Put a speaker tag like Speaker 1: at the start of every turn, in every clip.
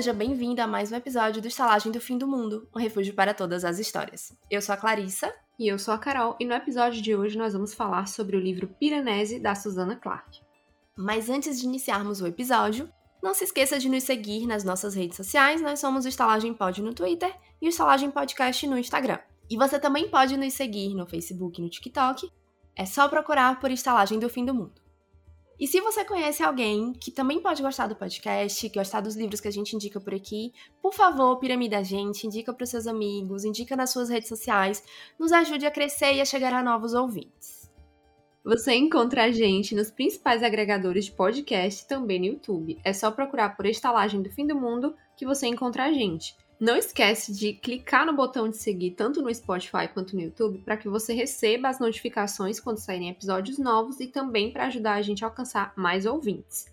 Speaker 1: Seja bem-vindo a mais um episódio do Estalagem do Fim do Mundo, um refúgio para todas as histórias. Eu sou a Clarissa.
Speaker 2: E eu sou a Carol, e no episódio de hoje nós vamos falar sobre o livro Piranesi, da Susana Clark.
Speaker 1: Mas antes de iniciarmos o episódio, não se esqueça de nos seguir nas nossas redes sociais, nós somos o Estalagem Pod no Twitter e o Estalagem Podcast no Instagram. E você também pode nos seguir no Facebook e no TikTok, é só procurar por Estalagem do Fim do Mundo. E se você conhece alguém que também pode gostar do podcast, gostar dos livros que a gente indica por aqui, por favor, piramida a gente, indica para os seus amigos, indica nas suas redes sociais, nos ajude a crescer e a chegar a novos ouvintes.
Speaker 2: Você encontra a gente nos principais agregadores de podcast e também no YouTube. É só procurar por Estalagem do Fim do Mundo que você encontra a gente. Não esquece de clicar no botão de seguir tanto no Spotify quanto no YouTube para que você receba as notificações quando saírem episódios novos e também para ajudar a gente a alcançar mais ouvintes.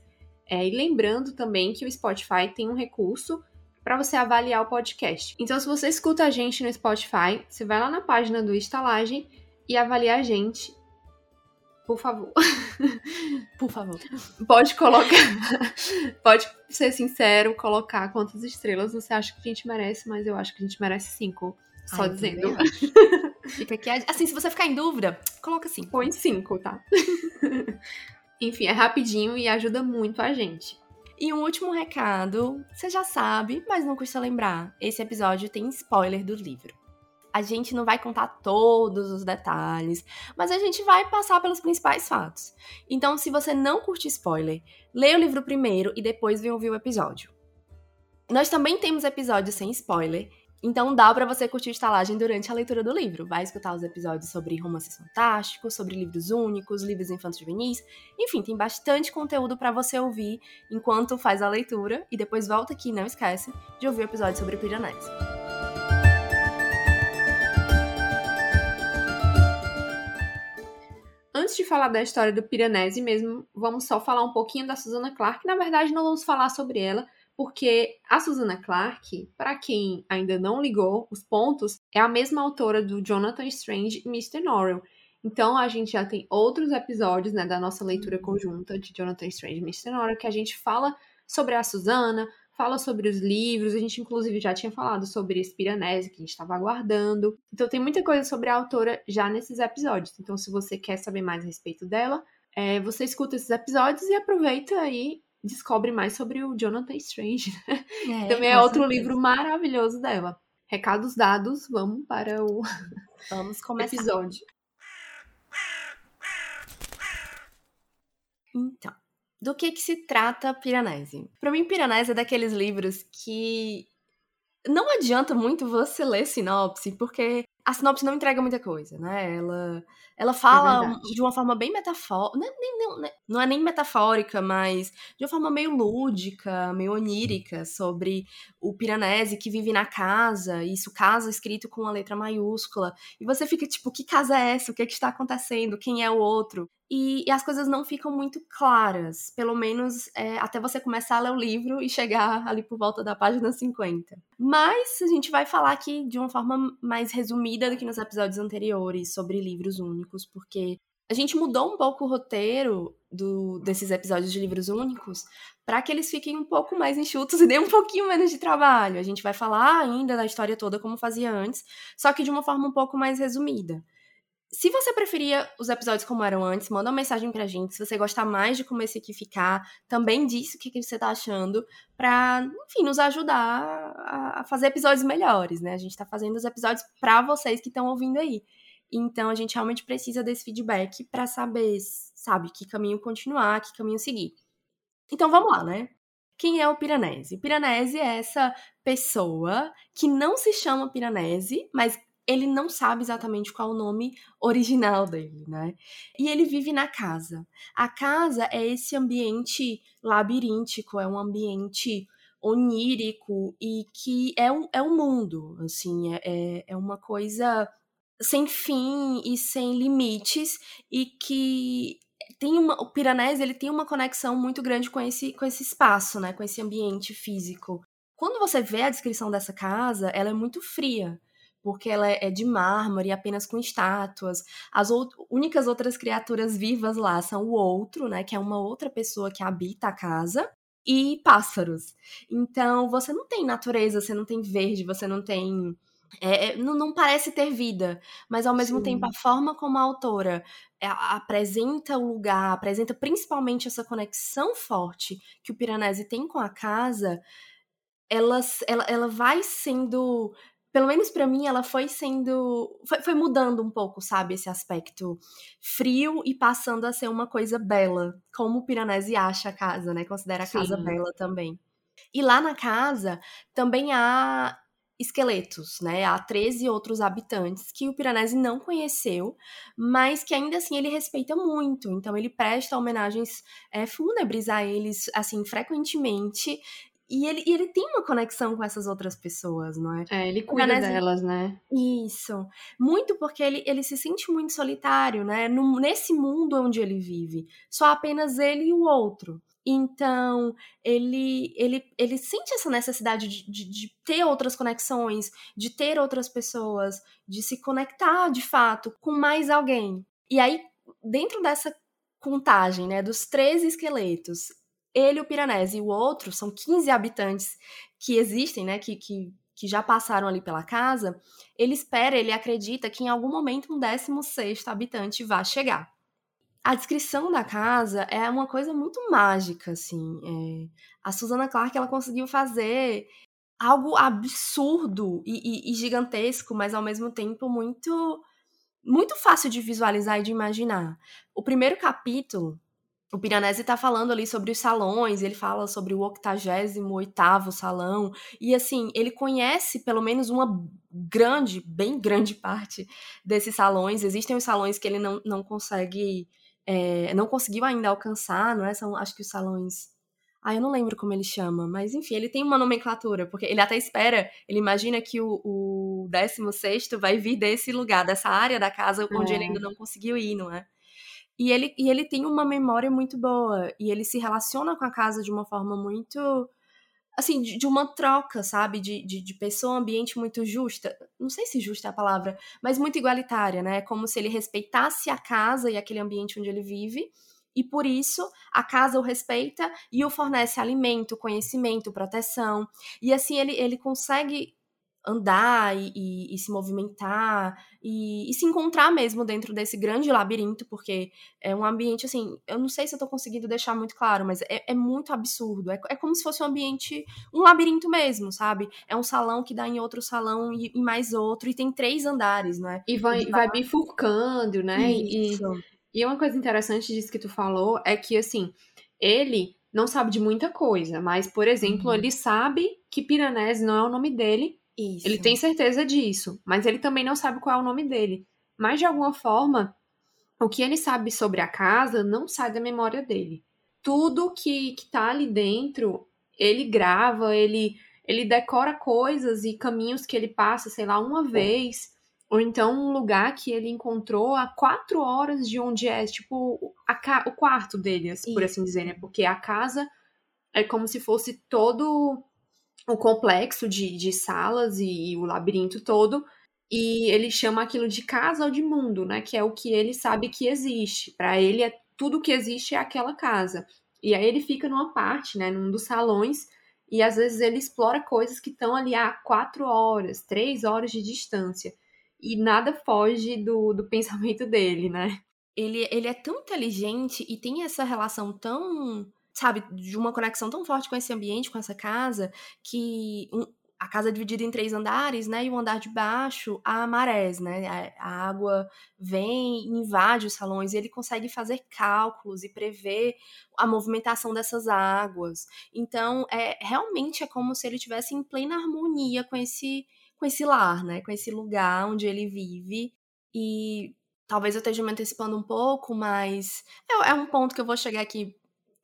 Speaker 2: É, e lembrando também que o Spotify tem um recurso para você avaliar o podcast. Então, se você escuta a gente no Spotify, você vai lá na página do Estalagem e avalia a gente por favor.
Speaker 1: Por favor.
Speaker 2: Pode colocar. Pode ser sincero, colocar quantas estrelas você acha que a gente merece, mas eu acho que a gente merece cinco. Só Ai, dizendo.
Speaker 1: Fica aqui. Assim, se você ficar em dúvida, coloca cinco.
Speaker 2: Põe cinco, tá? Enfim, é rapidinho e ajuda muito a gente.
Speaker 1: E um último recado, você já sabe, mas não custa lembrar. Esse episódio tem spoiler do livro. A gente não vai contar todos os detalhes, mas a gente vai passar pelos principais fatos. Então, se você não curte spoiler, leia o livro primeiro e depois vem ouvir o episódio. Nós também temos episódios sem spoiler, então dá para você curtir estalagem durante a leitura do livro. Vai escutar os episódios sobre romances fantásticos, sobre livros únicos, livros infantos juvenis. Enfim, tem bastante conteúdo para você ouvir enquanto faz a leitura e depois volta aqui, não esquece de ouvir o episódio sobre Piranesi.
Speaker 2: De falar da história do Piranesi mesmo, vamos só falar um pouquinho da Susana Clark. Na verdade, não vamos falar sobre ela, porque a Susana Clark, para quem ainda não ligou os pontos, é a mesma autora do Jonathan Strange e Mr. Norrell. Então, a gente já tem outros episódios né, da nossa leitura conjunta de Jonathan Strange e Mr. Norrell que a gente fala sobre a Susana, fala sobre os livros, a gente inclusive já tinha falado sobre Espiranese, que a gente estava aguardando. Então tem muita coisa sobre a autora já nesses episódios. Então se você quer saber mais a respeito dela, é, você escuta esses episódios e aproveita e descobre mais sobre o Jonathan Strange. Né? É, Também é outro certeza. livro maravilhoso dela. Recados dados, vamos para o
Speaker 1: vamos começar.
Speaker 2: episódio.
Speaker 1: Então, do que que se trata Piranesi? Para mim, Piranesi é daqueles livros que não adianta muito você ler sinopse, porque a sinopse não entrega muita coisa, né? Ela, ela fala é de uma forma bem metafórica, não, é nem, não é nem metafórica, mas de uma forma meio lúdica, meio onírica, sobre o Piranesi que vive na casa, e isso casa escrito com uma letra maiúscula, e você fica tipo, que casa é essa? O que, é que está acontecendo? Quem é o outro? E, e, as coisas não ficam muito claras, pelo menos é, até você começar a ler o livro e chegar ali por volta da página 50. Mas a gente vai falar aqui de uma forma mais resumida do que nos episódios anteriores sobre livros únicos, porque a gente mudou um pouco o roteiro do, desses episódios de livros únicos para que eles fiquem um pouco mais enxutos e dêem um pouquinho menos de trabalho. A gente vai falar ainda da história toda como fazia antes, só que de uma forma um pouco mais resumida. Se você preferia os episódios como eram antes, manda uma mensagem pra gente. Se você gostar mais de como esse aqui ficar, também diz o que, que você tá achando, pra, enfim, nos ajudar a fazer episódios melhores, né? A gente tá fazendo os episódios pra vocês que estão ouvindo aí. Então a gente realmente precisa desse feedback para saber, sabe, que caminho continuar, que caminho seguir. Então vamos lá, né? Quem é o Piranesi? Piranesi é essa pessoa que não se chama Piranesi, mas ele não sabe exatamente qual é o nome original dele, né? E ele vive na casa. A casa é esse ambiente labiríntico, é um ambiente onírico e que é um, é um mundo, assim, é, é, é uma coisa sem fim e sem limites e que tem uma, o Piranés ele tem uma conexão muito grande com esse, com esse espaço, né, com esse ambiente físico. Quando você vê a descrição dessa casa, ela é muito fria porque ela é de mármore, apenas com estátuas. As out únicas outras criaturas vivas lá são o outro, né, que é uma outra pessoa que habita a casa, e pássaros. Então, você não tem natureza, você não tem verde, você não tem. É, é não, não, parece ter vida, mas ao mesmo Sim. tempo a forma como a autora é, apresenta o lugar, apresenta principalmente essa conexão forte que o Piranesi tem com a casa, ela, ela, ela vai sendo pelo menos para mim, ela foi sendo. Foi, foi, mudando um pouco, sabe? Esse aspecto frio e passando a ser uma coisa bela. Como o Piranesi acha a casa, né? Considera a Sim. casa bela também. E lá na casa também há esqueletos, né? Há 13 outros habitantes que o Piranesi não conheceu, mas que ainda assim ele respeita muito. Então ele presta homenagens é, fúnebres a eles, assim, frequentemente. E ele, e ele tem uma conexão com essas outras pessoas, não é?
Speaker 2: É, ele cuida Piranesi... delas, né?
Speaker 1: Isso. Muito porque ele, ele se sente muito solitário, né? No, nesse mundo onde ele vive. Só apenas ele e o outro. Então, ele, ele, ele sente essa necessidade de, de, de, ter outras conexões, de ter outras pessoas, de se conectar de fato com mais alguém. E aí, dentro dessa contagem, né, dos 13 esqueletos, ele, o Piranesi e o outro, são 15 habitantes que existem, né, que, que, que já passaram ali pela casa, ele espera, ele acredita que em algum momento um 16 habitante vai chegar. A descrição da casa é uma coisa muito mágica, assim. É... A Susana Clark, ela conseguiu fazer algo absurdo e, e, e gigantesco, mas ao mesmo tempo muito muito fácil de visualizar e de imaginar. O primeiro capítulo o Piranesi está falando ali sobre os salões, ele fala sobre o 88º salão, e assim, ele conhece pelo menos uma grande, bem grande parte desses salões. Existem os salões que ele não, não consegue, é, não conseguiu ainda alcançar, não é? São, acho que os salões... Ah, eu não lembro como ele chama, mas enfim, ele tem uma nomenclatura, porque ele até espera, ele imagina que o, o 16 vai vir desse lugar, dessa área da casa onde é. ele ainda não conseguiu ir, não é? E ele, e ele tem uma memória muito boa. E ele se relaciona com a casa de uma forma muito. Assim, de, de uma troca, sabe? De, de, de, pessoa, ambiente muito justa. Não sei se justa é a palavra, mas muito igualitária, né? Como se ele respeitasse a casa e aquele ambiente onde ele vive. E por isso, a casa o respeita e o fornece alimento, conhecimento, proteção. E assim, ele, ele consegue andar e, e, e se movimentar e, e, se encontrar mesmo dentro desse grande labirinto, porque é um ambiente assim, eu não sei se eu tô conseguindo deixar muito claro, mas é, é muito absurdo. É, é, como se fosse um ambiente, um labirinto mesmo, sabe? É um salão que dá em outro salão e, mais outro, e tem três andares, né?
Speaker 2: E vai, vai bifurcando, né? Isso. E, e uma coisa interessante disso que tu falou é que, assim, ele não sabe de muita coisa, mas, por exemplo, uhum. ele sabe que Piranesi não é o nome dele, isso. Ele tem certeza disso, mas ele também não sabe qual é o nome dele. Mas de alguma forma, o que ele sabe sobre a casa não sai da memória dele. Tudo que, que tá ali dentro, ele grava, ele, ele decora coisas e caminhos que ele passa, sei lá, uma vez. Ou então um lugar que ele encontrou a quatro horas de onde é, tipo, a, o quarto dele, por assim dizer, né? Porque a casa é como se fosse todo o complexo de, de salas e, e o labirinto todo, e ele chama aquilo de casa ou de mundo, né? Que é o que ele sabe que existe. Para ele, é tudo que existe é aquela casa. E aí ele fica numa parte, né? Num dos salões, e às vezes ele explora coisas que estão ali a quatro horas, três horas de distância. E nada foge do, do pensamento dele, né?
Speaker 1: Ele, ele é tão inteligente e tem essa relação tão sabe, de uma conexão tão forte com esse ambiente, com essa casa, que um, a casa é dividida em três andares, né? E o andar de baixo há marés, né? A, a água vem e invade os salões e ele consegue fazer cálculos e prever a movimentação dessas águas. Então, é realmente é como se ele tivesse em plena harmonia com esse com esse lar, né? Com esse lugar onde ele vive e talvez eu esteja me antecipando um pouco, mas é, é um ponto que eu vou chegar aqui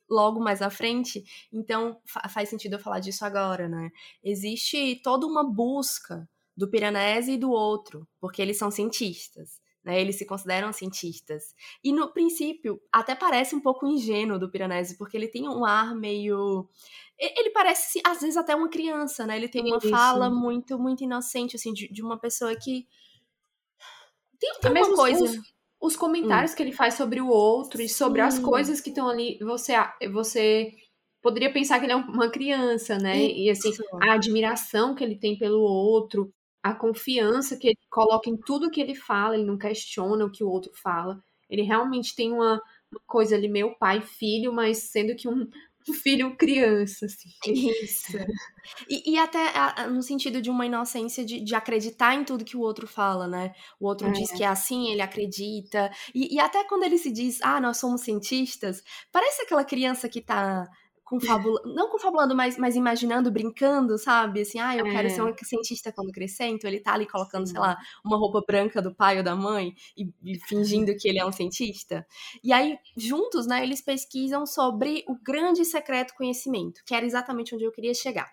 Speaker 1: logo mais à frente, então faz sentido eu falar disso agora, né? Existe toda uma busca do Piranesi e do outro, porque eles são cientistas. Né, eles se consideram cientistas. E no princípio, até parece um pouco ingênuo do Piranesi, porque ele tem um ar meio. Ele parece, às vezes, até uma criança, né? Ele tem uma Isso. fala muito, muito inocente, assim, de, de uma pessoa que.
Speaker 2: Tem, tem uma coisa. Os, os comentários hum. que ele faz sobre o outro e sobre Sim. as coisas que estão ali, você, você poderia pensar que ele é uma criança, né? E, e assim, a admiração que ele tem pelo outro, a confiança que ele coloca em tudo que ele fala, ele não questiona o que o outro fala. Ele realmente tem uma, uma coisa ali, meu pai, filho, mas sendo que um, um filho criança, assim.
Speaker 1: Isso. E, e até a, no sentido de uma inocência de, de, acreditar em tudo que o outro fala, né? O outro é. diz que é assim, ele acredita. E, e, até quando ele se diz, ah, nós somos cientistas, parece aquela criança que tá confabulando, não confabulando, mas, mas imaginando, brincando, sabe? Assim, ah, eu é. quero ser um cientista quando crescer, então ele tá ali colocando, Sim. sei lá, uma roupa branca do pai ou da mãe e, e, fingindo que ele é um cientista. E aí, juntos, né, eles pesquisam sobre o grande secreto conhecimento, que era exatamente onde eu queria chegar.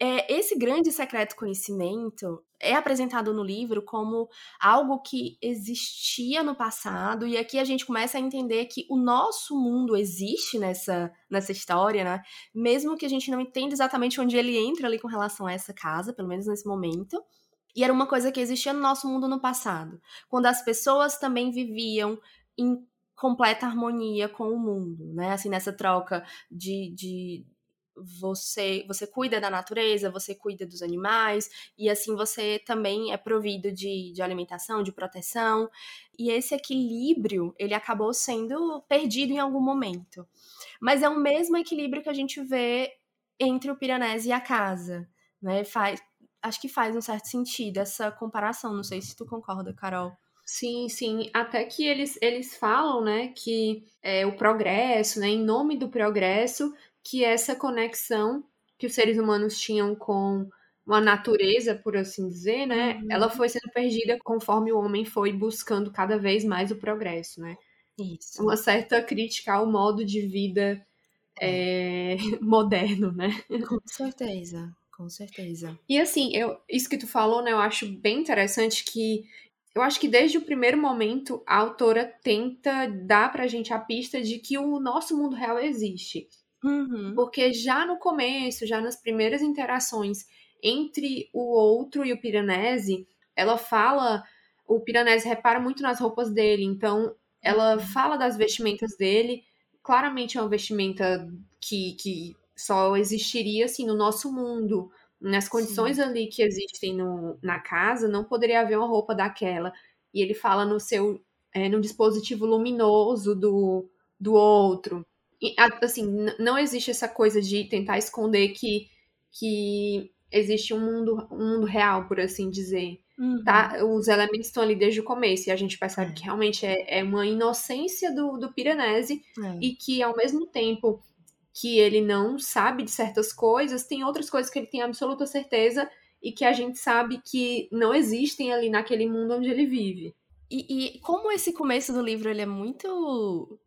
Speaker 1: É, esse grande secreto conhecimento é apresentado no livro como algo que existia no passado, e aqui a gente começa a entender que o nosso mundo existe nessa, nessa história, né? Mesmo que a gente não entenda exatamente onde ele entra ali com relação a essa casa, pelo menos nesse momento. E era uma coisa que existia no nosso mundo no passado, quando as pessoas também viviam em completa harmonia com o mundo, né? Assim, nessa troca de, de você você cuida da natureza, você cuida dos animais, e assim você também é provido de, de alimentação, de proteção. E esse equilíbrio, ele acabou sendo perdido em algum momento. Mas é o mesmo equilíbrio que a gente vê entre o Piranesi e a casa, né? Faz, acho que faz um certo sentido essa comparação, não sei se tu concorda, Carol.
Speaker 2: Sim, sim. Até que eles, eles falam, né, que é, o progresso, né, em nome do progresso, que essa conexão que os seres humanos tinham com a natureza, por assim dizer, né? Uhum. Ela foi sendo perdida conforme o homem foi buscando cada vez mais o progresso, né?
Speaker 1: Isso.
Speaker 2: Uma certa crítica ao modo de vida é. É, moderno, né?
Speaker 1: Com certeza, com certeza.
Speaker 2: E assim, eu, isso que tu falou, né? Eu acho bem interessante que eu acho que desde o primeiro momento a autora tenta dar pra gente a pista de que o nosso mundo real existe.
Speaker 1: Uhum.
Speaker 2: Porque já no começo, já nas primeiras interações entre o outro e o Piranesi, ela fala. O Piranesi repara muito nas roupas dele, então ela uhum. fala das vestimentas dele. Claramente é uma vestimenta que, que só existiria assim no nosso mundo. Nas condições Sim. ali que existem no, na casa, não poderia haver uma roupa daquela. E ele fala no seu é, no dispositivo luminoso do, do outro assim, não existe essa coisa de tentar esconder que, que existe um mundo, um mundo real, por assim dizer. Uhum. Tá? Os elementos estão ali desde o começo e a gente percebe é. que realmente é, é uma inocência do, do Piranesi é. e que, ao mesmo tempo que ele não sabe de certas coisas, tem outras coisas que ele tem absoluta certeza e que a gente sabe que não existem ali naquele mundo onde ele vive.
Speaker 1: E, e como esse começo do livro ele é muito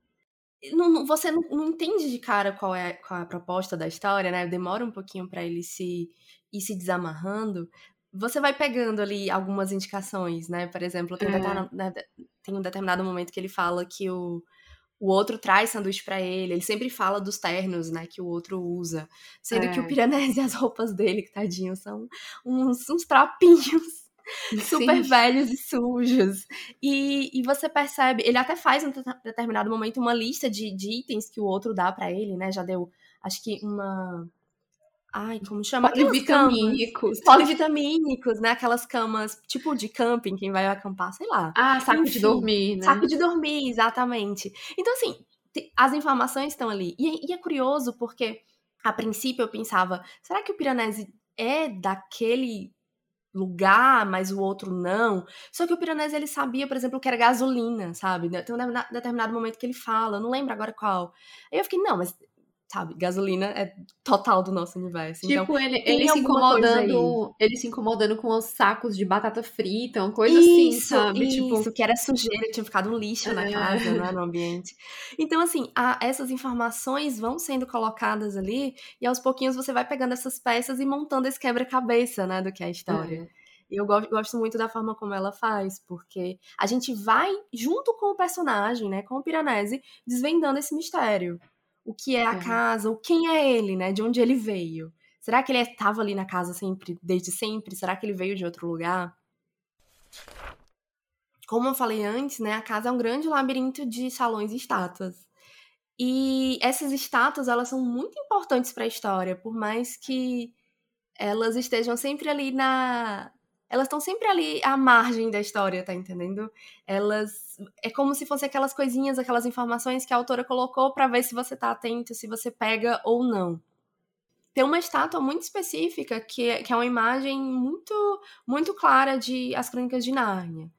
Speaker 1: não, você não, não, entende de cara qual é, qual é a proposta da história, né? Demora um pouquinho para ele se ir se desamarrando. Você vai pegando ali algumas indicações, né? Por exemplo, tem, é. né, tem um determinado momento que ele fala que o, o outro traz sanduíche para ele. Ele sempre fala dos ternos, né, que o outro usa. Sendo é. que o é. Piranesi, as roupas dele, que tadinho, são uns, uns trapinhos super Sim. velhos e sujos. E, e você percebe, ele até faz em determinado momento uma lista de, de itens que o outro dá para ele, né? Já deu, acho que uma. Ai, como chama?
Speaker 2: Polivitamínicos.
Speaker 1: Polivitamínicos, né? Aquelas camas, tipo de camping, quem vai acampar, sei lá.
Speaker 2: Ah, saco Enfim, de dormir, né?
Speaker 1: Saco de dormir, exatamente. Então, assim, as informações estão ali. E, e é curioso porque, a princípio, eu pensava, será que o Piranesi é daquele lugar, mas o outro não. Só que o Piranesi, ele sabia, por exemplo, que era gasolina, sabe? Tem um determinado momento que ele fala, não lembro agora qual. Aí eu fiquei, não, mas sabe, gasolina é total do nosso universo.
Speaker 2: Tipo,
Speaker 1: então,
Speaker 2: ele, ele se incomodando, ele se incomodando com os sacos de batata frita, uma coisa assim,
Speaker 1: isso,
Speaker 2: assim, sabe?
Speaker 1: Isso, tipo... que era sujeira, tinha ficado um lixo é. na casa, né, no ambiente. Então, assim, a, essas informações vão sendo colocadas ali e aos pouquinhos você vai pegando essas peças e montando esse quebra-cabeça, né, do que é a história. É. E eu gosto muito da forma como ela faz, porque a gente vai junto com o personagem, né, com o Piranesi, desvendando esse mistério o que é a casa, o quem é ele, né? De onde ele veio. Será que ele estava ali na casa sempre, desde sempre? Será que ele veio de outro lugar? Como eu falei antes, né, a casa é um grande labirinto de salões e estátuas. E essas estátuas, elas são muito importantes para a história, por mais que elas estejam sempre ali na elas estão sempre ali à margem da história, tá entendendo? Elas é como se fossem aquelas coisinhas, aquelas informações que a autora colocou para ver se você tá atento, se você pega ou não. Tem uma estátua muito específica que é, que é uma imagem muito muito clara de As Crônicas de Nárnia,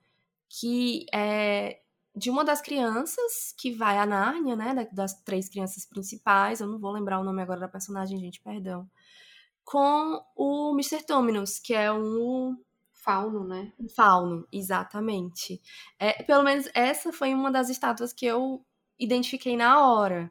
Speaker 1: que é de uma das crianças que vai a Nárnia, né, das três crianças principais, eu não vou lembrar o nome agora da personagem, gente, perdão, com o Mr. Dominus, que é um
Speaker 2: Fauno, né?
Speaker 1: Fauno, exatamente. É, pelo menos essa foi uma das estátuas que eu identifiquei na hora.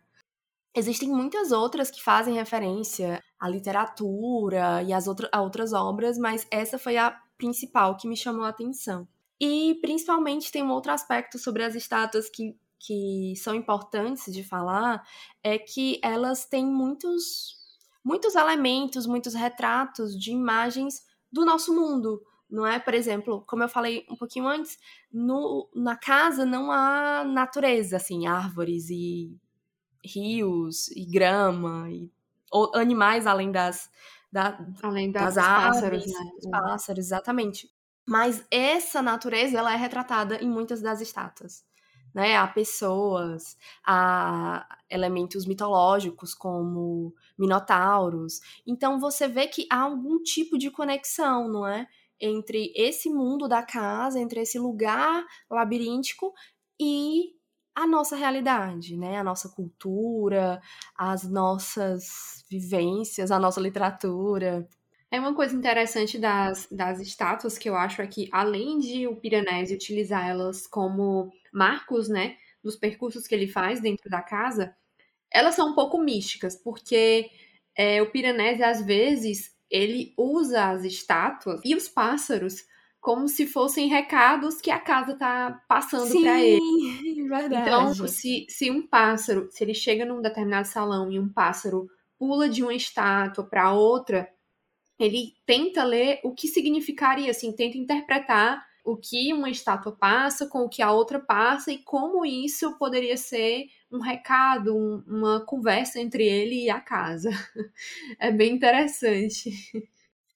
Speaker 1: Existem muitas outras que fazem referência à literatura e às a outras obras, mas essa foi a principal que me chamou a atenção. E principalmente tem um outro aspecto sobre as estátuas que, que são importantes de falar, é que elas têm muitos, muitos elementos, muitos retratos de imagens do nosso mundo, não é? Por exemplo, como eu falei um pouquinho antes, no, na casa não há natureza, assim, árvores e rios e grama e ou, animais além das da,
Speaker 2: além das, das pássaros,
Speaker 1: né? pássaros, exatamente. Mas essa natureza ela é retratada em muitas das estátuas. Né, há pessoas, há elementos mitológicos como minotauros. Então você vê que há algum tipo de conexão, não é? Entre esse mundo da casa, entre esse lugar labiríntico e a nossa realidade, né? A nossa cultura, as nossas vivências, a nossa literatura.
Speaker 2: É uma coisa interessante das, das estátuas que eu acho é que, além de o Piranesi utilizar elas como marcos, né, dos percursos que ele faz dentro da casa, elas são um pouco místicas, porque é, o Piranesi, às vezes, ele usa as estátuas e os pássaros como se fossem recados que a casa tá passando para ele.
Speaker 1: Verdade.
Speaker 2: Então, se, se um pássaro, se ele chega num determinado salão e um pássaro pula de uma estátua para outra, ele tenta ler o que significaria, assim, tenta interpretar o que uma estátua passa com o que a outra passa e como isso poderia ser um recado, um, uma conversa entre ele e a casa. É bem interessante.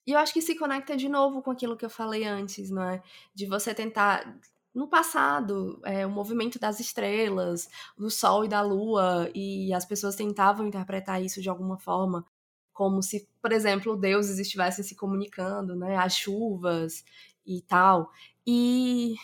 Speaker 1: E eu acho que se conecta de novo com aquilo que eu falei antes, não é? De você tentar. No passado, é, o movimento das estrelas, do Sol e da Lua, e as pessoas tentavam interpretar isso de alguma forma, como se, por exemplo, deuses estivessem se comunicando, né? As chuvas e tal. E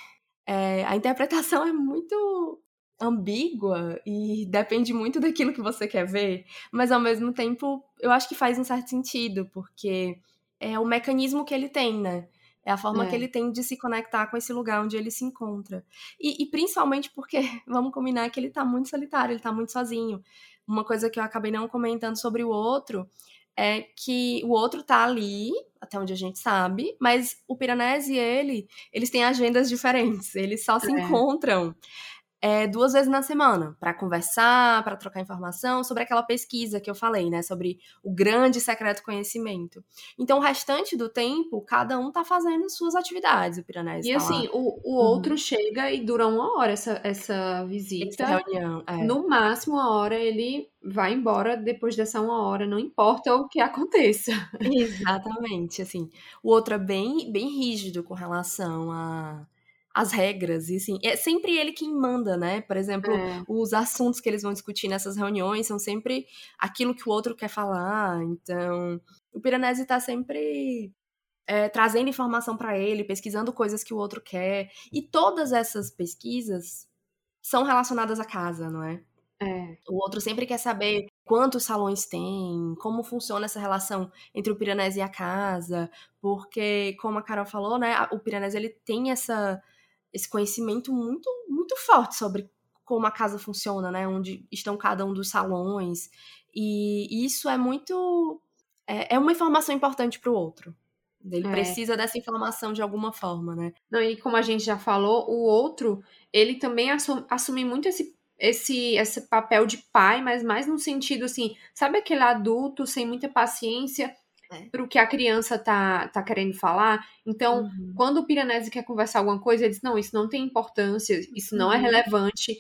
Speaker 1: é, a interpretação é muito ambígua e depende muito daquilo que você quer ver, mas ao mesmo tempo eu acho que faz um certo sentido, porque é o mecanismo que ele tem, né? É a forma é. que ele tem de se conectar com esse lugar onde ele se encontra. E, e, principalmente porque, vamos combinar, que ele tá muito solitário, ele tá muito sozinho. Uma coisa que eu acabei não comentando sobre o outro é que o outro tá ali, até onde a gente sabe, mas o Piranesi e ele, eles têm agendas diferentes, eles só se é. encontram é, duas vezes na semana para conversar, para trocar informação sobre aquela pesquisa que eu falei, né? Sobre o grande secreto conhecimento. Então, o restante do tempo, cada um tá fazendo suas atividades, o Piranesi.
Speaker 2: E
Speaker 1: tá
Speaker 2: assim, o, o outro uhum. chega e dura uma hora essa, essa visita.
Speaker 1: Essa reunião. É.
Speaker 2: No máximo, uma hora ele vai embora depois dessa uma hora, não importa o que aconteça.
Speaker 1: Exatamente, assim. O outro é bem, bem rígido com relação a as regras, e assim, é sempre ele quem manda, né? Por exemplo, é. os assuntos que eles vão discutir nessas reuniões são sempre aquilo que o outro quer falar. Então, o Piranesi tá sempre é, trazendo informação para ele, pesquisando coisas que o outro quer. E todas essas pesquisas são relacionadas à casa, não é?
Speaker 2: É.
Speaker 1: O outro sempre quer saber quantos salões tem, como funciona essa relação entre o Piranesi e a casa, porque, como a Carol falou, né, o Piranesi ele tem essa esse conhecimento muito, muito forte sobre como a casa funciona, né? Onde estão cada um dos salões. E isso é muito. É, é uma informação importante para o outro. Ele é. precisa dessa informação de alguma forma, né?
Speaker 2: Não, e como a gente já falou, o outro, ele também assume, assume muito esse, esse, esse papel de pai, mas mais no sentido assim, sabe aquele adulto sem muita paciência é. para o que a criança tá, tá querendo falar. Então, uhum. quando o Piranesi quer conversar alguma coisa, ele diz: não, isso não tem importância, isso não é uhum. relevante.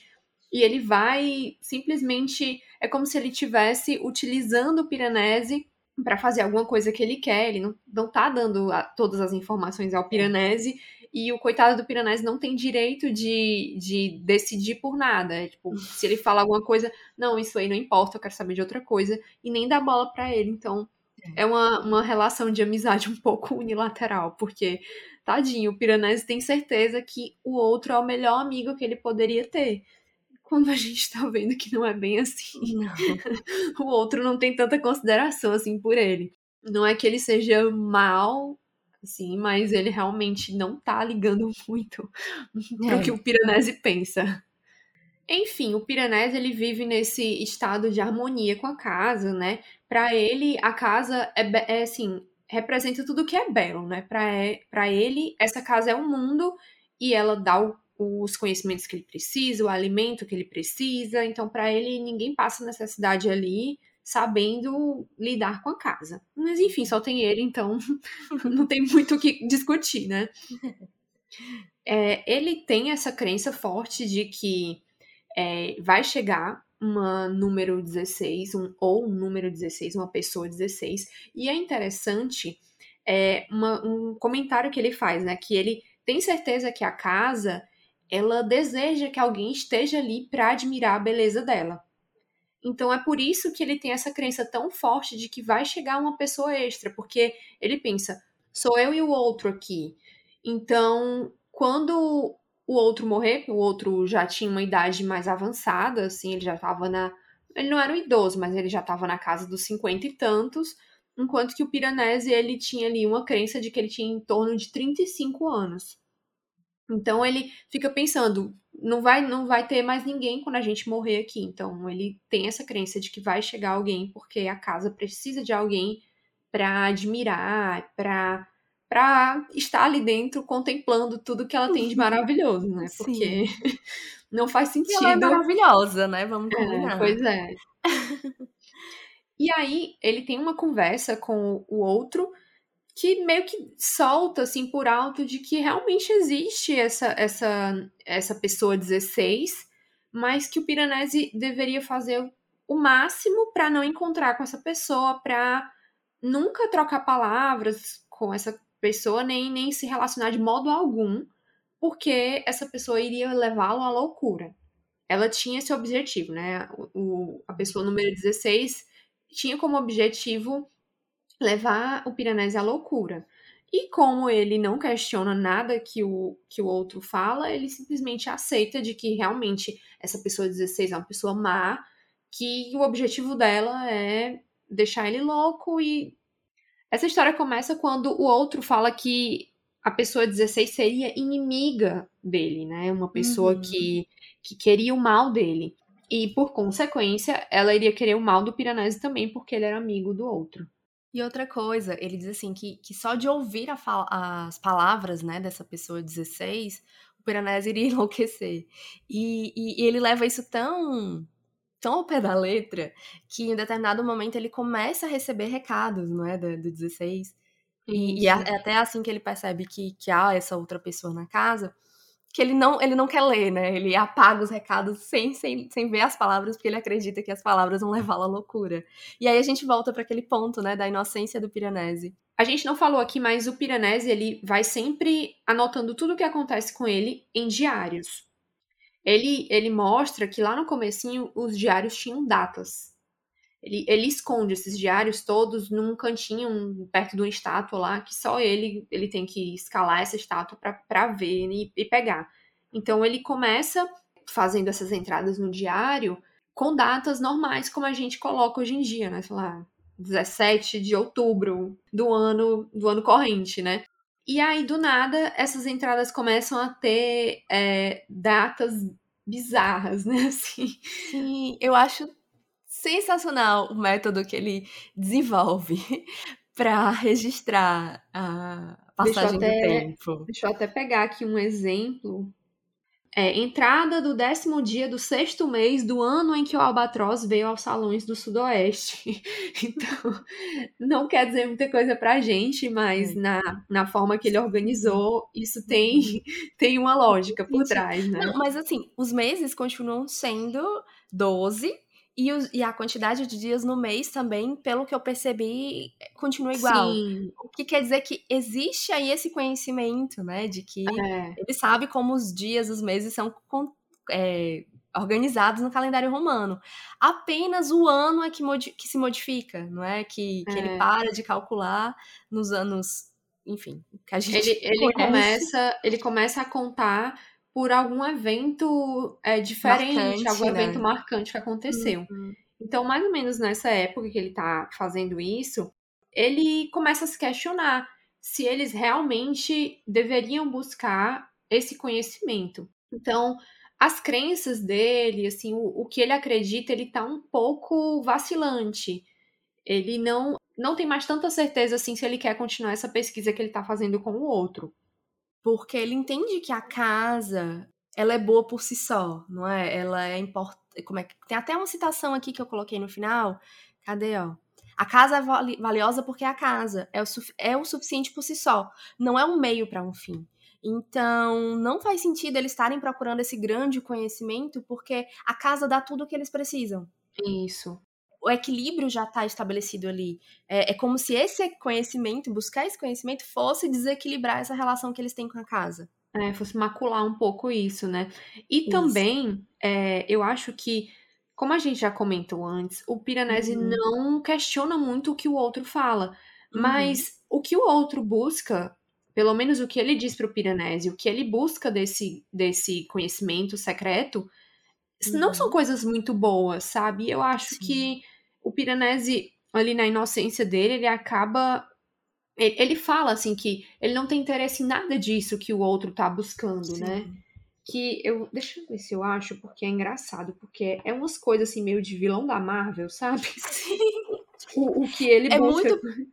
Speaker 2: e ele vai simplesmente. É como se ele estivesse utilizando o Piranesi para fazer alguma coisa que ele quer. Ele não, não tá dando a, todas as informações ao Piranesi. E o coitado do Piranesi não tem direito de, de decidir por nada. É, tipo, se ele fala alguma coisa, não, isso aí não importa, eu quero saber de outra coisa. E nem dá bola para ele. Então, é uma, uma relação de amizade um pouco unilateral, porque, tadinho, o Piranesi tem certeza que o outro é o melhor amigo que ele poderia ter quando a gente tá vendo que não é bem assim. o outro não tem tanta consideração assim por ele. Não é que ele seja mal, assim, mas ele realmente não tá ligando muito é. pro que o Piranesi pensa. Enfim, o Piranesi ele vive nesse estado de harmonia com a casa, né? Para ele, a casa é, é assim, representa tudo que é belo, né? Para ele, essa casa é um mundo e ela dá o os conhecimentos que ele precisa, o alimento que ele precisa. Então, para ele, ninguém passa necessidade ali sabendo lidar com a casa. Mas, enfim, só tem ele, então não tem muito o que discutir, né? É, ele tem essa crença forte de que é, vai chegar uma número 16, um, ou um número 16, uma pessoa 16. E é interessante é, uma, um comentário que ele faz, né? Que ele tem certeza que a casa ela deseja que alguém esteja ali para admirar a beleza dela. Então é por isso que ele tem essa crença tão forte de que vai chegar uma pessoa extra, porque ele pensa, sou eu e o outro aqui. Então, quando o outro morrer, o outro já tinha uma idade mais avançada, assim, ele já estava na. Ele não era um idoso, mas ele já estava na casa dos cinquenta e tantos, enquanto que o Piranesi ele tinha ali uma crença de que ele tinha em torno de 35 anos. Então ele fica pensando, não vai, não vai ter mais ninguém quando a gente morrer aqui. Então ele tem essa crença de que vai chegar alguém porque a casa precisa de alguém para admirar, para para estar ali dentro contemplando tudo que ela tem de maravilhoso, né? Porque não faz sentido.
Speaker 1: ela é maravilhosa, né? Vamos
Speaker 2: é,
Speaker 1: combinar.
Speaker 2: É, pois é. e aí ele tem uma conversa com o outro que meio que solta assim por alto de que realmente existe essa essa essa pessoa 16, mas que o Piranesi deveria fazer o máximo para não encontrar com essa pessoa, para nunca trocar palavras com essa pessoa nem nem se relacionar de modo algum, porque essa pessoa iria levá-lo à loucura. Ela tinha esse objetivo, né? O, a pessoa número 16 tinha como objetivo levar o Piranesi à loucura. E como ele não questiona nada que o, que o outro fala, ele simplesmente aceita de que realmente essa pessoa 16 é uma pessoa má, que o objetivo dela é deixar ele louco e essa história começa quando o outro fala que a pessoa 16 seria inimiga dele, né? Uma pessoa uhum. que, que queria o mal dele. E por consequência, ela iria querer o mal do Piranesi também, porque ele era amigo do outro.
Speaker 1: E outra coisa, ele diz assim que, que só de ouvir as palavras né, dessa pessoa 16, o Piranesi iria enlouquecer. E, e, e, ele leva isso tão, tão ao pé da letra que em determinado momento ele começa a receber recados, não é, do, do 16. E, e é, até assim que ele percebe que, que há essa outra pessoa na casa que ele não, ele não quer ler, né? Ele apaga os recados sem, sem, sem ver as palavras, porque ele acredita que as palavras vão levá-lo à loucura. E aí a gente volta para aquele ponto, né, da inocência do Piranesi.
Speaker 2: A gente não falou aqui, mas o Piranesi, ele vai sempre anotando tudo o que acontece com ele em diários. Ele, ele mostra que lá no comecinho os diários tinham datas. Ele, ele esconde esses diários todos num cantinho perto de uma estátua lá, que só ele ele tem que escalar essa estátua para ver e, e pegar. Então ele começa fazendo essas entradas no diário com datas normais, como a gente coloca hoje em dia, né? Sei lá, 17 de outubro do ano do ano corrente, né? E aí, do nada, essas entradas começam a ter é, datas bizarras, né? Assim.
Speaker 1: Sim, eu acho sensacional o método que ele desenvolve para registrar a passagem
Speaker 2: até,
Speaker 1: do tempo.
Speaker 2: Deixa eu até pegar aqui um exemplo. É, entrada do décimo dia do sexto mês do ano em que o albatroz veio aos salões do sudoeste. Então, não quer dizer muita coisa pra gente, mas é. na, na forma que ele organizou, isso tem, tem uma lógica por trás, né?
Speaker 1: Não, mas assim, os meses continuam sendo 12, e, o, e, a quantidade de dias no mês também, pelo que eu percebi, continua igual. Sim. O que quer dizer que existe aí esse conhecimento, né? De que é. ele sabe como os dias, os meses são é, organizados no calendário romano. Apenas o ano é que, que se modifica, não é? Que, que é. ele para de calcular nos anos. Enfim, que a gente.
Speaker 2: Ele, ele começa, ele começa a contar por algum evento é, diferente, marcante, algum né? evento marcante que aconteceu. Uhum. Então, mais ou menos nessa época que ele tá fazendo isso, ele começa a se questionar se eles realmente deveriam buscar esse conhecimento. Então, as crenças dele, assim, o, o que ele acredita, ele tá um pouco vacilante. Ele não não tem mais tanta certeza assim se ele quer continuar essa pesquisa que ele tá fazendo com o outro
Speaker 1: porque ele entende que a casa ela é boa por si só, não é? Ela é importante. Como é que tem até uma citação aqui que eu coloquei no final. Cadê, ó? A casa é valiosa porque é a casa é o, é o suficiente por si só, não é um meio para um fim. Então, não faz sentido eles estarem procurando esse grande conhecimento, porque a casa dá tudo o que eles precisam.
Speaker 2: Isso
Speaker 1: o equilíbrio já está estabelecido ali. É, é, como se esse conhecimento, buscar esse conhecimento, fosse desequilibrar essa relação que eles têm com a casa.
Speaker 2: É, fosse macular um pouco isso, né? E isso. também, é, eu acho que, como a gente já comentou antes, o Piranesi uhum. não questiona muito o que o outro fala. Uhum. Mas o que o outro busca, pelo menos o que ele diz para o Piranesi, o que ele busca desse, desse conhecimento secreto, uhum. não são uhum. coisas muito boas, sabe? Eu acho Sim. que o Piranesi, ali na inocência dele, ele acaba. Ele, ele fala assim que ele não tem interesse em nada disso que o outro tá buscando, né? Sim. né? Que eu. Deixa eu ver se eu acho, porque é engraçado, porque é umas coisas assim meio de vilão da Marvel, sabe?
Speaker 1: Sim.
Speaker 2: O, o que ele
Speaker 1: é
Speaker 2: busca.
Speaker 1: Muito,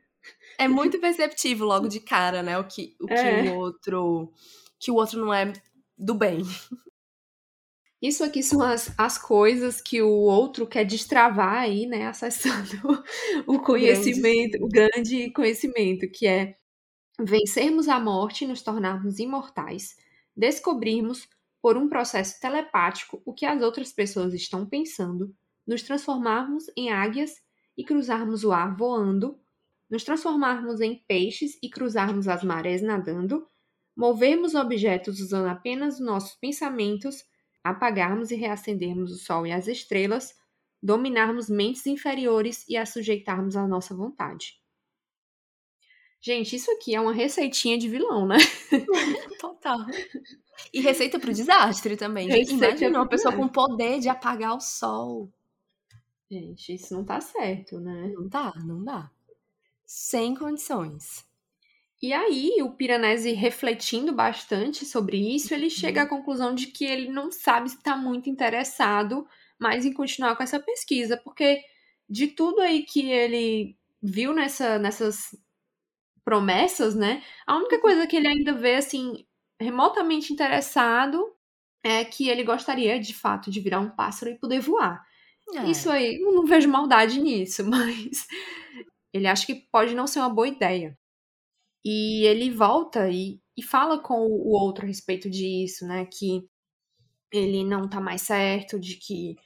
Speaker 1: é muito perceptível logo de cara, né? O que o, que é. o outro. Que o outro não é do bem.
Speaker 2: Isso aqui são as, as coisas que o outro quer destravar aí, né? Acessando o conhecimento, grande. o grande conhecimento, que é vencermos a morte e nos tornarmos imortais, descobrirmos por um processo telepático o que as outras pessoas estão pensando, nos transformarmos em águias e cruzarmos o ar voando, nos transformarmos em peixes e cruzarmos as marés nadando, movermos objetos usando apenas nossos pensamentos apagarmos e reacendermos o Sol e as estrelas, dominarmos mentes inferiores e as sujeitarmos à nossa vontade. Gente, isso aqui é uma receitinha de vilão, né?
Speaker 1: Total. E receita para o desastre também. Receita Imagina uma pessoa com poder de apagar o sol.
Speaker 2: Gente, isso não tá certo, né?
Speaker 1: Não dá, não dá. Sem condições.
Speaker 2: E aí, o Piranesi refletindo bastante sobre isso, ele chega à uhum. conclusão de que ele não sabe se está muito interessado mais em continuar com essa pesquisa, porque de tudo aí que ele viu nessa, nessas promessas, né? A única uhum. coisa que ele ainda vê, assim, remotamente interessado é que ele gostaria, de fato, de virar um pássaro e poder voar. É. Isso aí, eu não vejo maldade nisso, mas ele acha que pode não ser uma boa ideia. E ele volta e, e fala com o outro a respeito disso, né? Que ele não tá mais certo, de que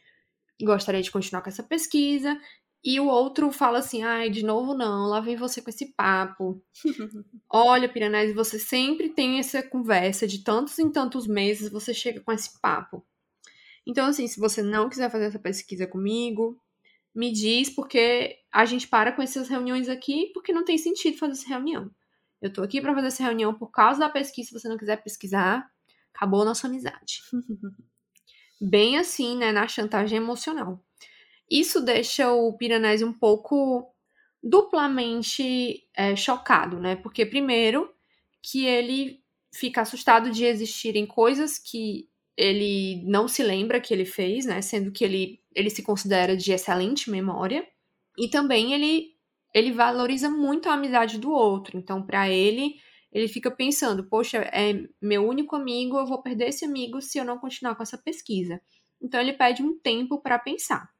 Speaker 2: gostaria de continuar com essa pesquisa. E o outro fala assim: ai, de novo não, lá vem você com esse papo. Olha, Piranesi, você sempre tem essa conversa de tantos em tantos meses você chega com esse papo. Então, assim, se você não quiser fazer essa pesquisa comigo, me diz, porque a gente para com essas reuniões aqui, porque não tem sentido fazer essa reunião. Eu tô aqui para fazer essa reunião por causa da pesquisa. Se você não quiser pesquisar, acabou nossa amizade. Bem assim, né, na chantagem emocional. Isso deixa o Piranesi um pouco duplamente é, chocado, né? Porque, primeiro, que ele fica assustado de existirem coisas que ele não se lembra que ele fez, né? Sendo que ele, ele se considera de excelente memória. E também ele ele valoriza muito a amizade do outro. Então, para ele, Ele fica pensando, poxa, é meu único amigo, eu vou perder esse amigo se eu não continuar com essa pesquisa. Então ele pede um tempo para pensar.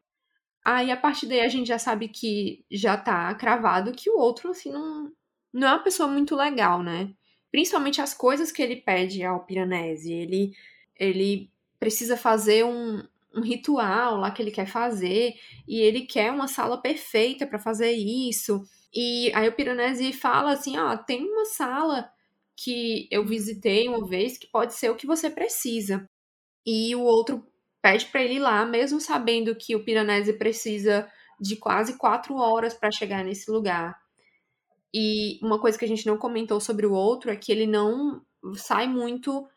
Speaker 2: Aí a partir daí a gente já sabe que já tá cravado que o outro assim não não é uma pessoa muito legal, né? Principalmente as coisas que ele pede ao Piranesi. Ele ele precisa fazer um, um ritual lá que ele quer fazer e ele quer uma sala perfeita para fazer isso. E aí o Piranesi fala assim: "Ah, tem uma sala que eu visitei uma vez que pode ser o que você precisa". E o outro pede para ele ir lá, mesmo sabendo que o Piranesi precisa de quase quatro horas para chegar nesse lugar. E uma coisa que a gente não comentou sobre o outro é que ele não sai muito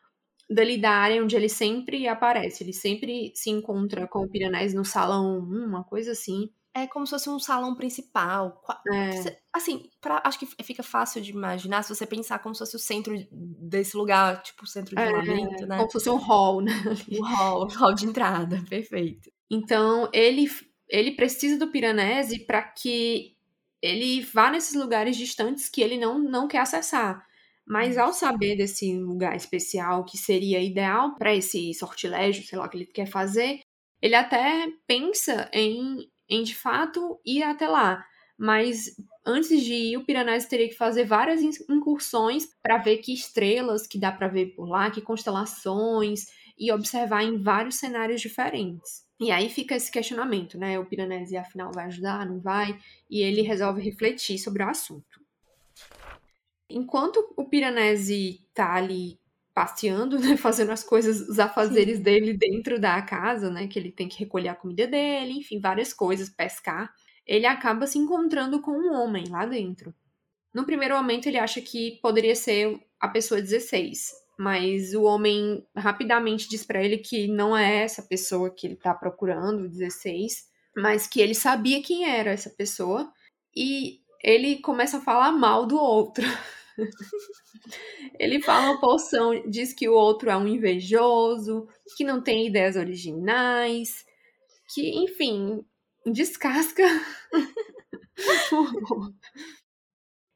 Speaker 2: dali da área onde ele sempre aparece. Ele sempre se encontra com o Piranesi no salão 1, uma coisa assim.
Speaker 1: É como se fosse um salão principal. É. Assim, pra, acho que fica fácil de imaginar se você pensar como se fosse o centro desse lugar, tipo o centro de é, labirinto, né?
Speaker 2: Como se fosse um hall, né?
Speaker 1: O hall, o hall de entrada, perfeito.
Speaker 2: Então, ele, ele precisa do Piranesi para que ele vá nesses lugares distantes que ele não, não quer acessar. Mas ao saber desse lugar especial que seria ideal para esse sortilégio, sei lá, que ele quer fazer, ele até pensa em em de fato ir até lá. Mas antes de ir, o Piranesi teria que fazer várias incursões para ver que estrelas que dá para ver por lá, que constelações, e observar em vários cenários diferentes. E aí fica esse questionamento, né? O Piranesi afinal vai ajudar, não vai? E ele resolve refletir sobre o assunto. Enquanto o Piranesi tá ali passeando, né, fazendo as coisas, os afazeres Sim. dele dentro da casa, né, que ele tem que recolher a comida dele, enfim, várias coisas, pescar. Ele acaba se encontrando com um homem lá dentro. No primeiro momento ele acha que poderia ser a pessoa 16, mas o homem rapidamente diz para ele que não é essa pessoa que ele tá procurando, 16, mas que ele sabia quem era essa pessoa e ele começa a falar mal do outro. Ele fala uma porção, diz que o outro é um invejoso, que não tem ideias originais, que, enfim, descasca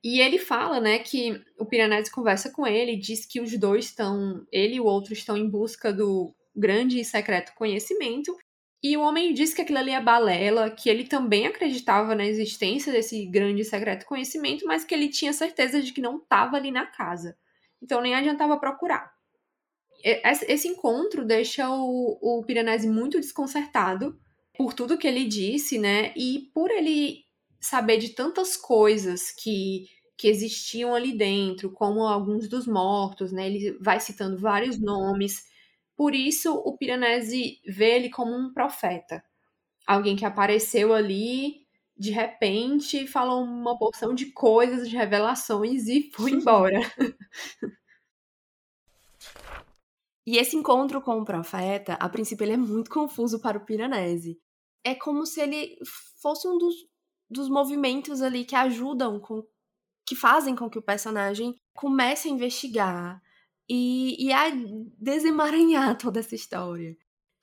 Speaker 2: E ele fala, né, que o Piranesi conversa com ele, diz que os dois estão, ele e o outro estão em busca do grande e secreto conhecimento e o homem disse que aquilo ali é balela, que ele também acreditava na existência desse grande secreto conhecimento, mas que ele tinha certeza de que não estava ali na casa. Então nem adiantava procurar. Esse encontro deixa o, o Piranesi muito desconcertado por tudo que ele disse, né? E por ele saber de tantas coisas que, que existiam ali dentro, como alguns dos mortos, né? Ele vai citando vários nomes por isso, o Piranesi vê ele como um profeta. Alguém que apareceu ali de repente, falou uma porção de coisas, de revelações e foi embora.
Speaker 1: e esse encontro com o profeta, a princípio, ele é muito confuso para o Piranesi. É como se ele fosse um dos, dos movimentos ali que ajudam, com, que fazem com que o personagem comece a investigar, e, e a desemaranhar toda essa história,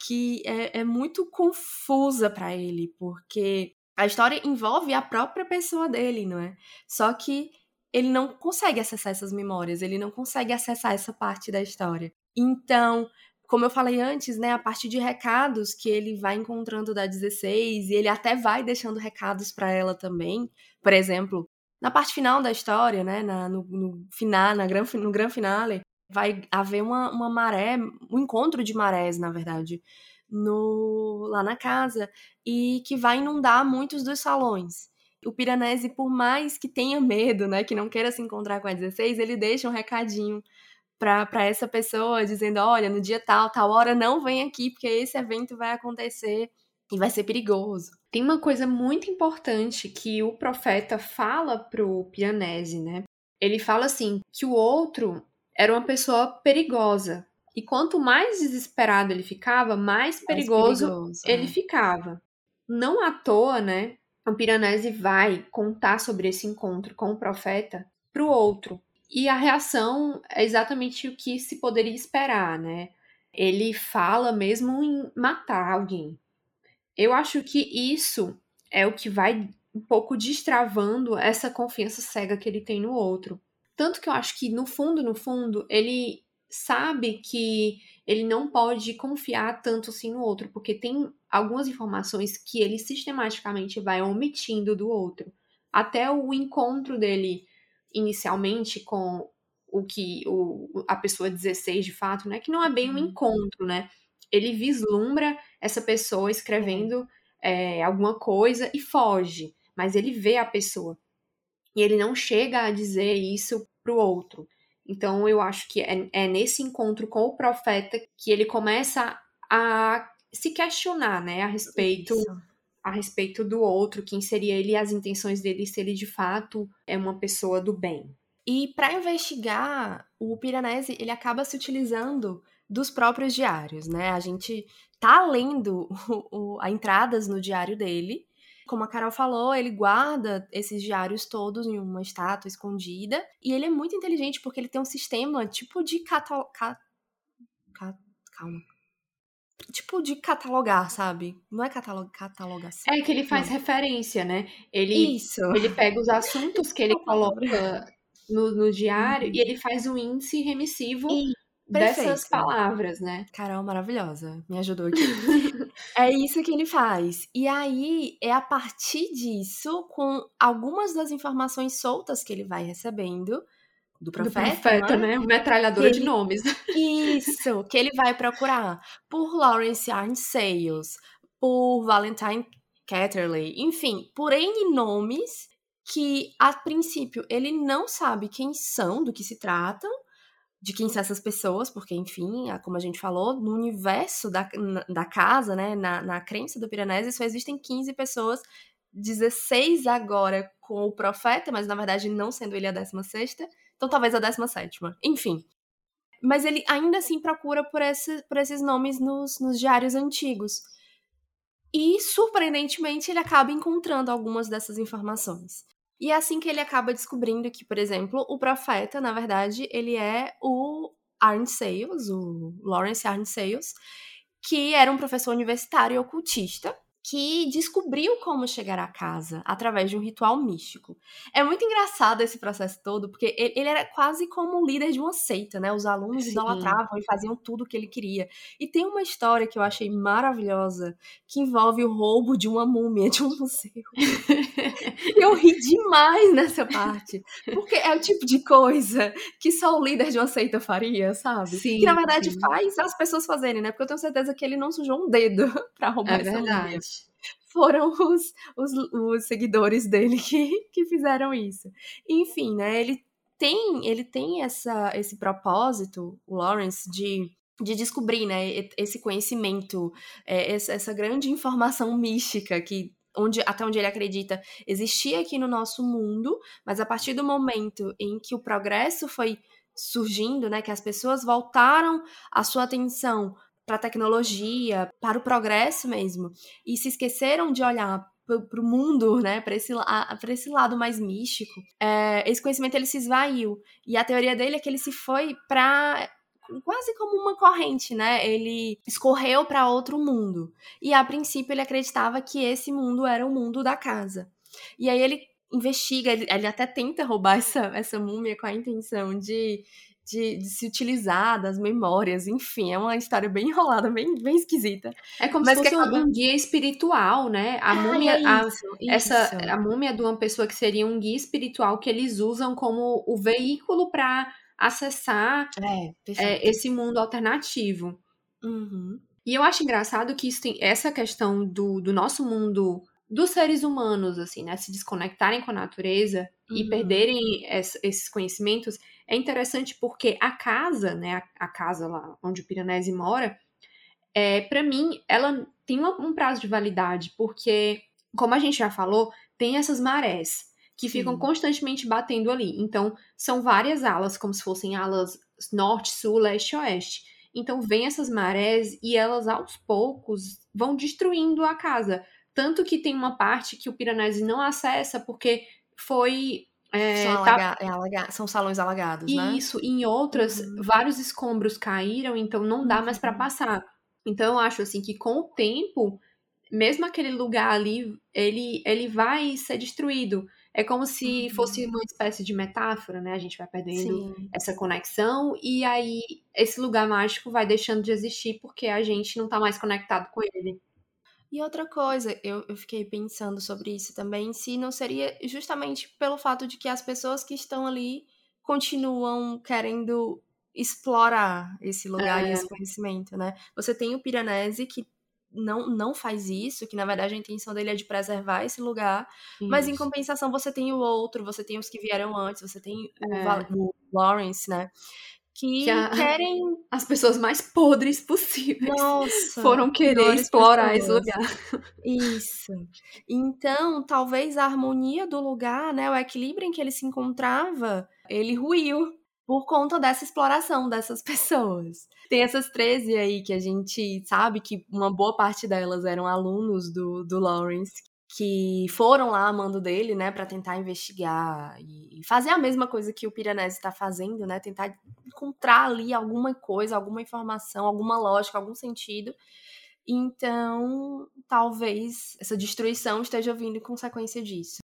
Speaker 1: que é, é muito confusa para ele, porque a história envolve a própria pessoa dele, não é? Só que ele não consegue acessar essas memórias, ele não consegue acessar essa parte da história. Então, como eu falei antes, né, a parte de recados que ele vai encontrando da 16 e ele até vai deixando recados para ela também. Por exemplo, na parte final da história, né, na, no, no final, na gran, no gran finale, vai haver uma, uma maré, um encontro de marés, na verdade, no, lá na casa, e que vai inundar muitos dos salões. O Piranesi, por mais que tenha medo, né, que não queira se encontrar com a 16, ele deixa um recadinho para essa pessoa, dizendo: olha, no dia tal, tal hora, não vem aqui, porque esse evento vai acontecer e vai ser perigoso.
Speaker 2: Tem uma coisa muito importante que o profeta fala pro Piranesi, né? Ele fala assim: que o outro era uma pessoa perigosa. E quanto mais desesperado ele ficava, mais, mais perigoso, perigoso, ele é. ficava. Não à toa, né? O Piranesi vai contar sobre esse encontro com o profeta para o outro. E a reação é exatamente o que se poderia esperar, né? Ele fala mesmo em matar alguém. Eu acho que isso é o que vai um pouco destravando essa confiança cega que ele tem no outro. Tanto que eu acho que, no fundo, no fundo, ele sabe que ele não pode confiar tanto assim no outro, porque tem algumas informações que ele sistematicamente vai omitindo do outro. Até o encontro dele inicialmente com o que o, a pessoa 16 de fato, né? Que não é bem um uhum. encontro, né? Ele vislumbra essa pessoa escrevendo é, alguma coisa e foge, mas ele vê a pessoa. E ele não chega a dizer isso pro outro. Então eu acho que é, é nesse encontro com o profeta que ele começa a se questionar, né, a respeito isso. a respeito do outro, quem seria ele e as intenções dele, se ele de fato é uma pessoa do bem.
Speaker 1: E para investigar, o Piranesi ele acaba se utilizando dos próprios diários, né? A gente tá lendo o, o, a entradas no diário dele. Como a Carol falou, ele guarda esses diários todos em uma estátua escondida. E ele é muito inteligente porque ele tem um sistema tipo de catal... Ca... Ca... Calma tipo de catalogar, sabe? Não é catalog, catalogação.
Speaker 2: É que ele faz
Speaker 1: não.
Speaker 2: referência, né? Ele, Isso. Ele pega os assuntos que ele coloca no, no diário e ele faz um índice remissivo e, dessas palavras, né?
Speaker 1: Carol, maravilhosa. Me ajudou aqui. é isso que ele faz. E aí, é a partir disso, com algumas das informações soltas que ele vai recebendo, do profeta, do profeta
Speaker 2: né? né? Metralhadora ele, de nomes.
Speaker 1: Isso, que ele vai procurar por Lawrence Sales, por Valentine Catterley, enfim, por N nomes que, a princípio, ele não sabe quem são, do que se tratam, de quem são essas pessoas, porque, enfim, como a gente falou, no universo da, da casa, né, na, na crença do Piranesi, só existem 15 pessoas, 16 agora com o profeta, mas na verdade não sendo ele a 16 então talvez a 17 enfim. Mas ele ainda assim procura por, esse, por esses nomes nos, nos diários antigos. E, surpreendentemente, ele acaba encontrando algumas dessas informações. E é assim que ele acaba descobrindo que, por exemplo, o profeta, na verdade, ele é o Arne Sales, o Lawrence Arne Sales, que era um professor universitário e ocultista, que descobriu como chegar à casa através de um ritual místico. É muito engraçado esse processo todo, porque ele era quase como o líder de uma seita, né? Os alunos Sim. idolatravam e faziam tudo o que ele queria. E tem uma história que eu achei maravilhosa, que envolve o roubo de uma múmia de um museu. eu ri demais nessa parte, porque é o tipo de coisa que só o líder de uma seita faria, sabe? Sim, que na verdade sim. faz as pessoas fazerem, né? Porque eu tenho certeza que ele não sujou um dedo pra roubar é essa verdade. múmia foram os, os, os seguidores dele que, que fizeram isso. Enfim, né? Ele tem, ele tem essa, esse propósito, o Lawrence, de de descobrir, né, esse conhecimento, é, essa grande informação mística que onde até onde ele acredita existia aqui no nosso mundo, mas a partir do momento em que o progresso foi surgindo, né, que as pessoas voltaram a sua atenção para a tecnologia, para o progresso mesmo, e se esqueceram de olhar para o mundo, né, para esse, esse lado mais místico, é, esse conhecimento ele se esvaiu. E a teoria dele é que ele se foi para quase como uma corrente, né? Ele escorreu para outro mundo. E a princípio ele acreditava que esse mundo era o mundo da casa. E aí ele investiga, ele, ele até tenta roubar essa, essa múmia com a intenção de de, de, se utilizar das memórias, enfim, é uma história bem enrolada, bem, bem esquisita.
Speaker 2: É como Mas se fosse acaba... um guia espiritual, né? A ah, múmia, é isso, a, isso. essa a múmia de uma pessoa que seria um guia espiritual que eles usam como o veículo para acessar é, é, esse mundo alternativo.
Speaker 1: Uhum.
Speaker 2: E eu acho engraçado que isso tem essa questão do, do nosso mundo dos seres humanos, assim, né, se desconectarem com a natureza uhum. e perderem esses conhecimentos, é interessante porque a casa, né, a, a casa lá onde o Piranesi mora, é, para mim, ela tem uma, um prazo de validade, porque, como a gente já falou, tem essas marés que ficam Sim. constantemente batendo ali. Então, são várias alas, como se fossem alas norte, sul, leste oeste. Então, vem essas marés e elas, aos poucos, vão destruindo a casa. Tanto que tem uma parte que o Piranesi não acessa porque foi.
Speaker 1: É, são, tá... é alaga... são salões alagados,
Speaker 2: né? Isso, em outras, uhum. vários escombros caíram, então não dá mais para uhum. passar. Então eu acho assim que com o tempo, mesmo aquele lugar ali, ele, ele vai ser destruído. É como se fosse uma espécie de metáfora, né? A gente vai perdendo Sim. essa conexão e aí esse lugar mágico vai deixando de existir porque a gente não tá mais conectado com ele.
Speaker 1: E outra coisa, eu, eu fiquei pensando sobre isso também, se não seria justamente pelo fato de que as pessoas que estão ali continuam querendo explorar esse lugar é. e esse conhecimento, né? Você tem o Piranesi que não, não faz isso, que na verdade a intenção dele é de preservar esse lugar, isso. mas em compensação você tem o outro, você tem os que vieram antes, você tem é. o, o Lawrence, né? Que, que a, querem.
Speaker 2: As pessoas mais podres possíveis Nossa, foram querer explorar pessoas. esse lugar.
Speaker 1: Isso. Então, talvez a harmonia do lugar, né, o equilíbrio em que ele se encontrava, ele ruiu por conta dessa exploração dessas pessoas. Tem essas 13 aí que a gente sabe que uma boa parte delas eram alunos do, do Lawrence, que foram lá a mando dele, né, para tentar investigar e fazer a mesma coisa que o Piranesi está fazendo, né, tentar encontrar ali alguma coisa, alguma informação, alguma lógica, algum sentido. Então, talvez essa destruição esteja vindo em consequência disso.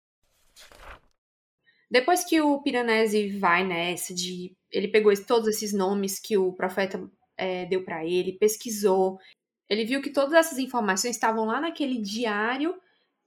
Speaker 2: Depois que o Piranesi vai nessa de ele pegou todos esses nomes que o profeta é, deu para ele, pesquisou, ele viu que todas essas informações estavam lá naquele diário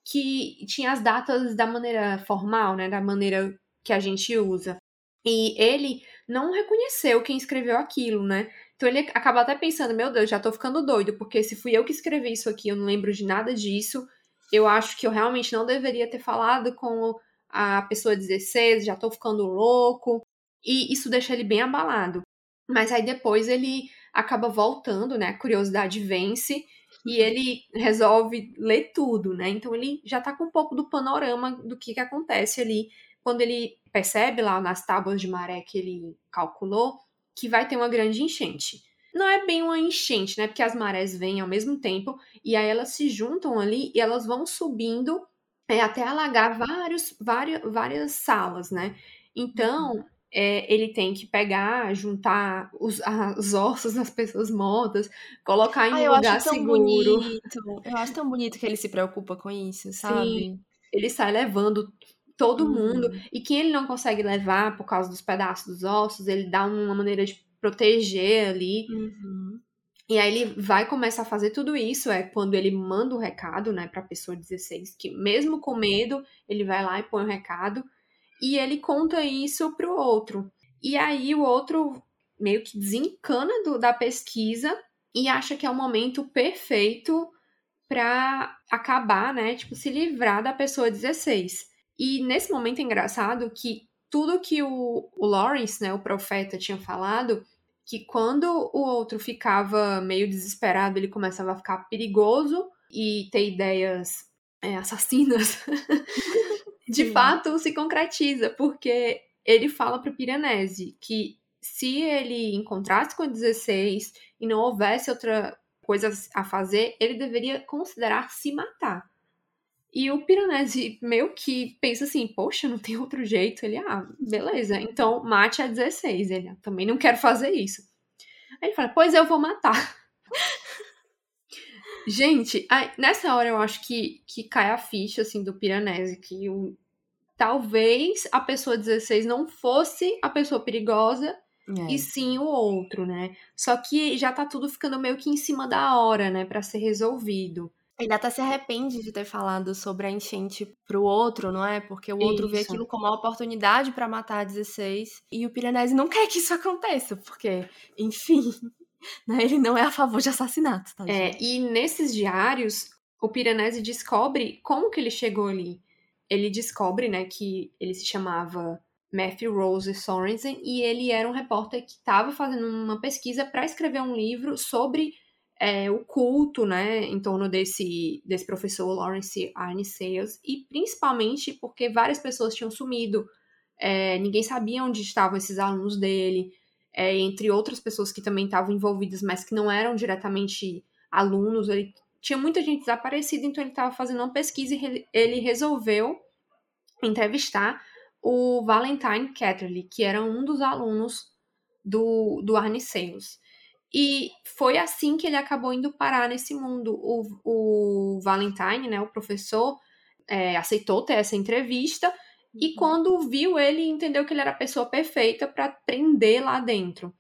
Speaker 2: que tinha as datas da maneira formal, né, da maneira que a gente usa. E ele não reconheceu quem escreveu aquilo, né? Então ele acaba até pensando, meu Deus, já tô ficando doido, porque se fui eu que escrevi isso aqui, eu não lembro de nada disso. Eu acho que eu realmente não deveria ter falado com a pessoa 16, já tô ficando louco. E isso deixa ele bem abalado. Mas aí depois ele acaba voltando, né? A curiosidade vence e ele resolve ler tudo, né? Então ele já tá com um pouco do panorama do que, que acontece ali quando ele percebe lá nas tábuas de maré que ele calculou que vai ter uma grande enchente. Não é bem uma enchente, né? Porque as marés vêm ao mesmo tempo e aí elas se juntam ali e elas vão subindo é, até alagar vários, várias, várias salas, né? Então, é, ele tem que pegar, juntar os, os ossos das pessoas mortas, colocar em um
Speaker 1: ah,
Speaker 2: lugar seguro.
Speaker 1: Bonito. Eu acho tão bonito que ele se preocupa com isso, sabe? Sim.
Speaker 2: Ele sai levando todo uhum. mundo. E quem ele não consegue levar por causa dos pedaços dos ossos, ele dá uma maneira de proteger ali.
Speaker 1: Uhum.
Speaker 2: E aí ele vai começar a fazer tudo isso, é quando ele manda o recado, né, pra pessoa 16, que mesmo com medo, ele vai lá e põe o recado e ele conta isso pro outro. E aí o outro meio que desencana do, da pesquisa e acha que é o momento perfeito para acabar, né? Tipo, se livrar da pessoa 16. E nesse momento é engraçado que tudo que o, o Lawrence, né, o profeta, tinha falado, que quando o outro ficava meio desesperado, ele começava a ficar perigoso e ter ideias é, assassinas. de Sim. fato se concretiza, porque ele fala para o Piranesi que se ele encontrasse com a 16 e não houvesse outra coisa a fazer, ele deveria considerar se matar. E o Piranesi meio que pensa assim, poxa, não tem outro jeito. Ele, ah, beleza, então mate a 16. Ele, ah, também não quero fazer isso. Aí ele fala, pois eu vou matar. Gente, aí, nessa hora eu acho que, que cai a ficha, assim, do Piranesi, que o, talvez a pessoa 16 não fosse a pessoa perigosa, é. e sim o outro, né? Só que já tá tudo ficando meio que em cima da hora, né, para ser resolvido.
Speaker 1: Ele até se arrepende de ter falado sobre a enchente pro outro, não é? Porque o outro isso. vê aquilo como uma oportunidade para matar a 16 e o Piranesi não quer que isso aconteça, porque, enfim, né? Ele não é a favor de assassinato, tá?
Speaker 2: É, e nesses diários, o Piranesi descobre como que ele chegou ali. Ele descobre, né, que ele se chamava Matthew Rose Sorensen e ele era um repórter que estava fazendo uma pesquisa para escrever um livro sobre é, o culto, né, em torno desse, desse professor Lawrence Arne Sales e principalmente porque várias pessoas tinham sumido, é, ninguém sabia onde estavam esses alunos dele, é, entre outras pessoas que também estavam envolvidas, mas que não eram diretamente alunos. Ele tinha muita gente desaparecida, então ele estava fazendo uma pesquisa e ele resolveu entrevistar o Valentine Catterley, que era um dos alunos do, do Sales. E foi assim que ele acabou indo parar nesse mundo. O, o Valentine, né, o professor, é, aceitou ter essa entrevista E uhum. quando viu ele, entendeu que ele era a pessoa perfeita para prender lá dentro.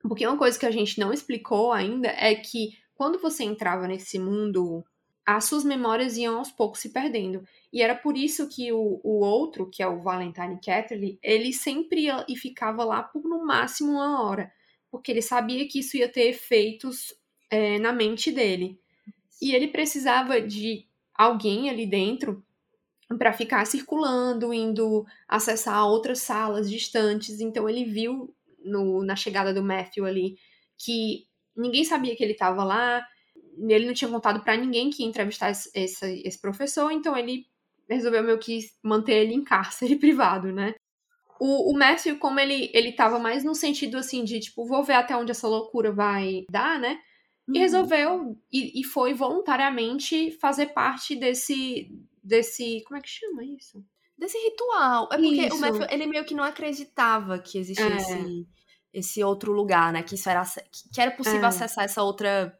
Speaker 2: Porque uma coisa que a gente não explicou ainda é que quando você entrava nesse mundo, as suas memórias iam aos poucos se perdendo. E era por isso que o, o outro, que é o Valentine Catterley, ele sempre ia e ficava lá por no máximo uma hora. Porque ele sabia que isso ia ter efeitos é, na mente dele. E ele precisava de alguém ali dentro para ficar circulando, indo acessar outras salas distantes. Então ele viu no, na chegada do Matthew ali que ninguém sabia que ele estava lá, ele não tinha contado para ninguém que ia entrevistar esse, esse, esse, professor, então ele resolveu meio que manter ele em cárcere privado, né? O, o Matthew, como ele, ele tava mais no sentido assim de tipo, vou ver até onde essa loucura vai dar, né? E uhum. resolveu e, e foi voluntariamente fazer parte desse, desse. Como é que chama isso?
Speaker 1: Desse ritual. É porque isso. o Matthew, ele meio que não acreditava que existia é. esse, esse outro lugar, né? Que isso era, que era possível é. acessar essa outra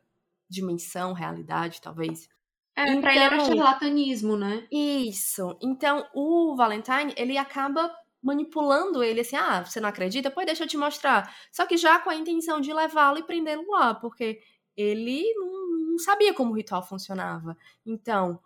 Speaker 1: dimensão, realidade, talvez.
Speaker 2: É, então, pra ele era então charlatanismo, né?
Speaker 1: Isso. Então, o Valentine, ele acaba manipulando ele assim, ah, você não acredita? Pois deixa eu te mostrar. Só que já com a intenção de levá-lo e prendê-lo lá, porque ele não, não sabia como o ritual funcionava. Então,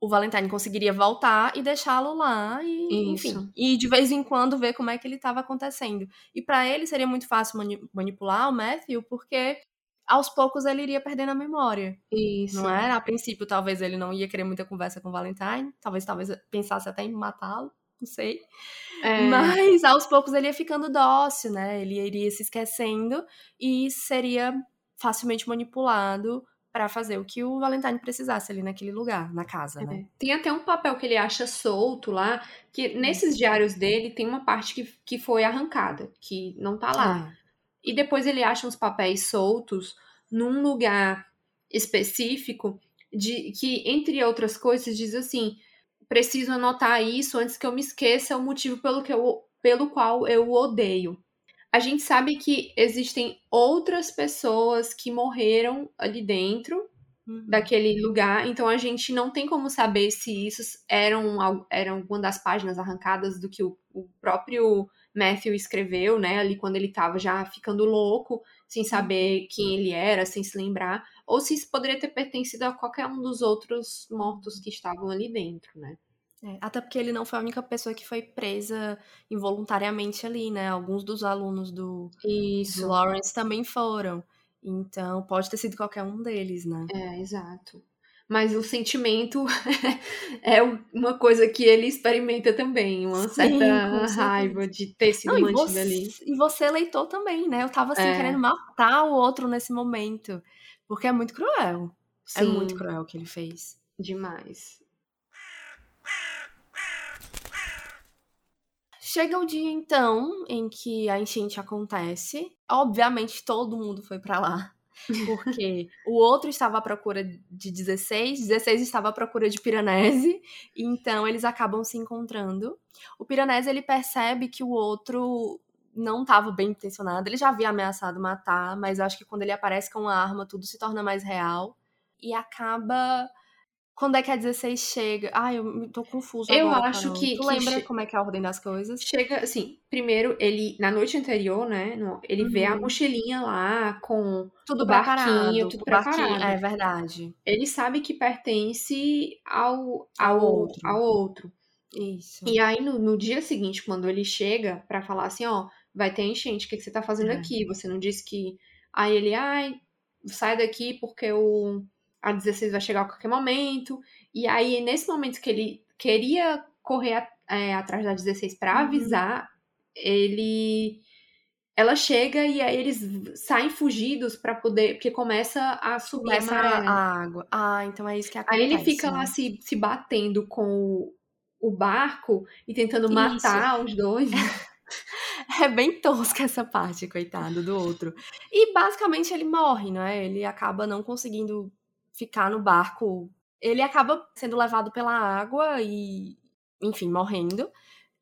Speaker 1: o Valentine conseguiria voltar e deixá-lo lá e, Isso. enfim, e de vez em quando ver como é que ele estava acontecendo. E para ele seria muito fácil mani manipular o Matthew, porque aos poucos ele iria perdendo a memória.
Speaker 2: Isso.
Speaker 1: Não é? A princípio, talvez ele não ia querer muita conversa com o Valentine, talvez talvez pensasse até em matá-lo, não sei. É. Mas aos poucos ele ia ficando dócil, né? Ele iria se esquecendo e seria facilmente manipulado para fazer o que o Valentine precisasse ali naquele lugar, na casa, né? é. né?
Speaker 2: Tem até um papel que ele acha solto lá, que nesses diários dele tem uma parte que, que foi arrancada, que não tá lá. Ah. E depois ele acha uns papéis soltos num lugar específico de que, entre outras coisas, diz assim: preciso anotar isso antes que eu me esqueça o motivo pelo, que eu, pelo qual eu o odeio a gente sabe que existem outras pessoas que morreram ali dentro uhum. daquele lugar, então a gente não tem como saber se isso eram, eram uma das páginas arrancadas do que o, o próprio Matthew escreveu, né, ali quando ele estava já ficando louco, sem uhum. saber quem ele era, sem se lembrar, ou se isso poderia ter pertencido a qualquer um dos outros mortos que estavam ali dentro, né.
Speaker 1: É, até porque ele não foi a única pessoa que foi presa involuntariamente ali, né? Alguns dos alunos do, do Lawrence também foram. Então, pode ter sido qualquer um deles, né?
Speaker 2: É, exato. Mas o sentimento é uma coisa que ele experimenta também, uma Sim, certa raiva de ter sido não, mantido
Speaker 1: você,
Speaker 2: ali.
Speaker 1: E você, leitor, também, né? Eu tava assim, é. querendo matar o outro nesse momento. Porque é muito cruel. Sim. É muito cruel o que ele fez.
Speaker 2: Demais.
Speaker 1: Chega o dia então em que a enchente acontece. Obviamente todo mundo foi para lá. Porque o outro estava à procura de 16, 16 estava à procura de Piranesi, então eles acabam se encontrando. O Piranesi ele percebe que o outro não estava bem intencionado, ele já havia ameaçado matar, mas acho que quando ele aparece com uma arma tudo se torna mais real e acaba quando é que a 16 chega? Ai, eu tô confusa
Speaker 2: Eu
Speaker 1: agora,
Speaker 2: acho que...
Speaker 1: Tu
Speaker 2: que
Speaker 1: lembra como é que é a ordem das coisas?
Speaker 2: Chega, assim, primeiro, ele, na noite anterior, né, ele uhum. vê a uhum. mochilinha lá com
Speaker 1: tudo o barquinho, tudo preparado. Barquinho, é verdade.
Speaker 2: Ele sabe que pertence ao, ao, ao outro. Ao outro.
Speaker 1: Isso.
Speaker 2: E aí, no, no dia seguinte, quando ele chega para falar assim, ó, vai ter enchente, o que, que você tá fazendo é. aqui? Você não disse que... Aí ele, ai, sai daqui porque o a 16 vai chegar a qualquer momento. E aí, nesse momento que ele queria correr é, atrás da 16 para uhum. avisar, ele. Ela chega e aí eles saem fugidos para poder. Porque começa a subir
Speaker 1: começa a, a água. Ah, então é isso que acontece.
Speaker 2: Aí ele fica né? lá se, se batendo com o, o barco e tentando matar os dois.
Speaker 1: É bem tosca essa parte, coitado do outro. E basicamente ele morre, não é? Ele acaba não conseguindo ficar no barco. Ele acaba sendo levado pela água e, enfim, morrendo.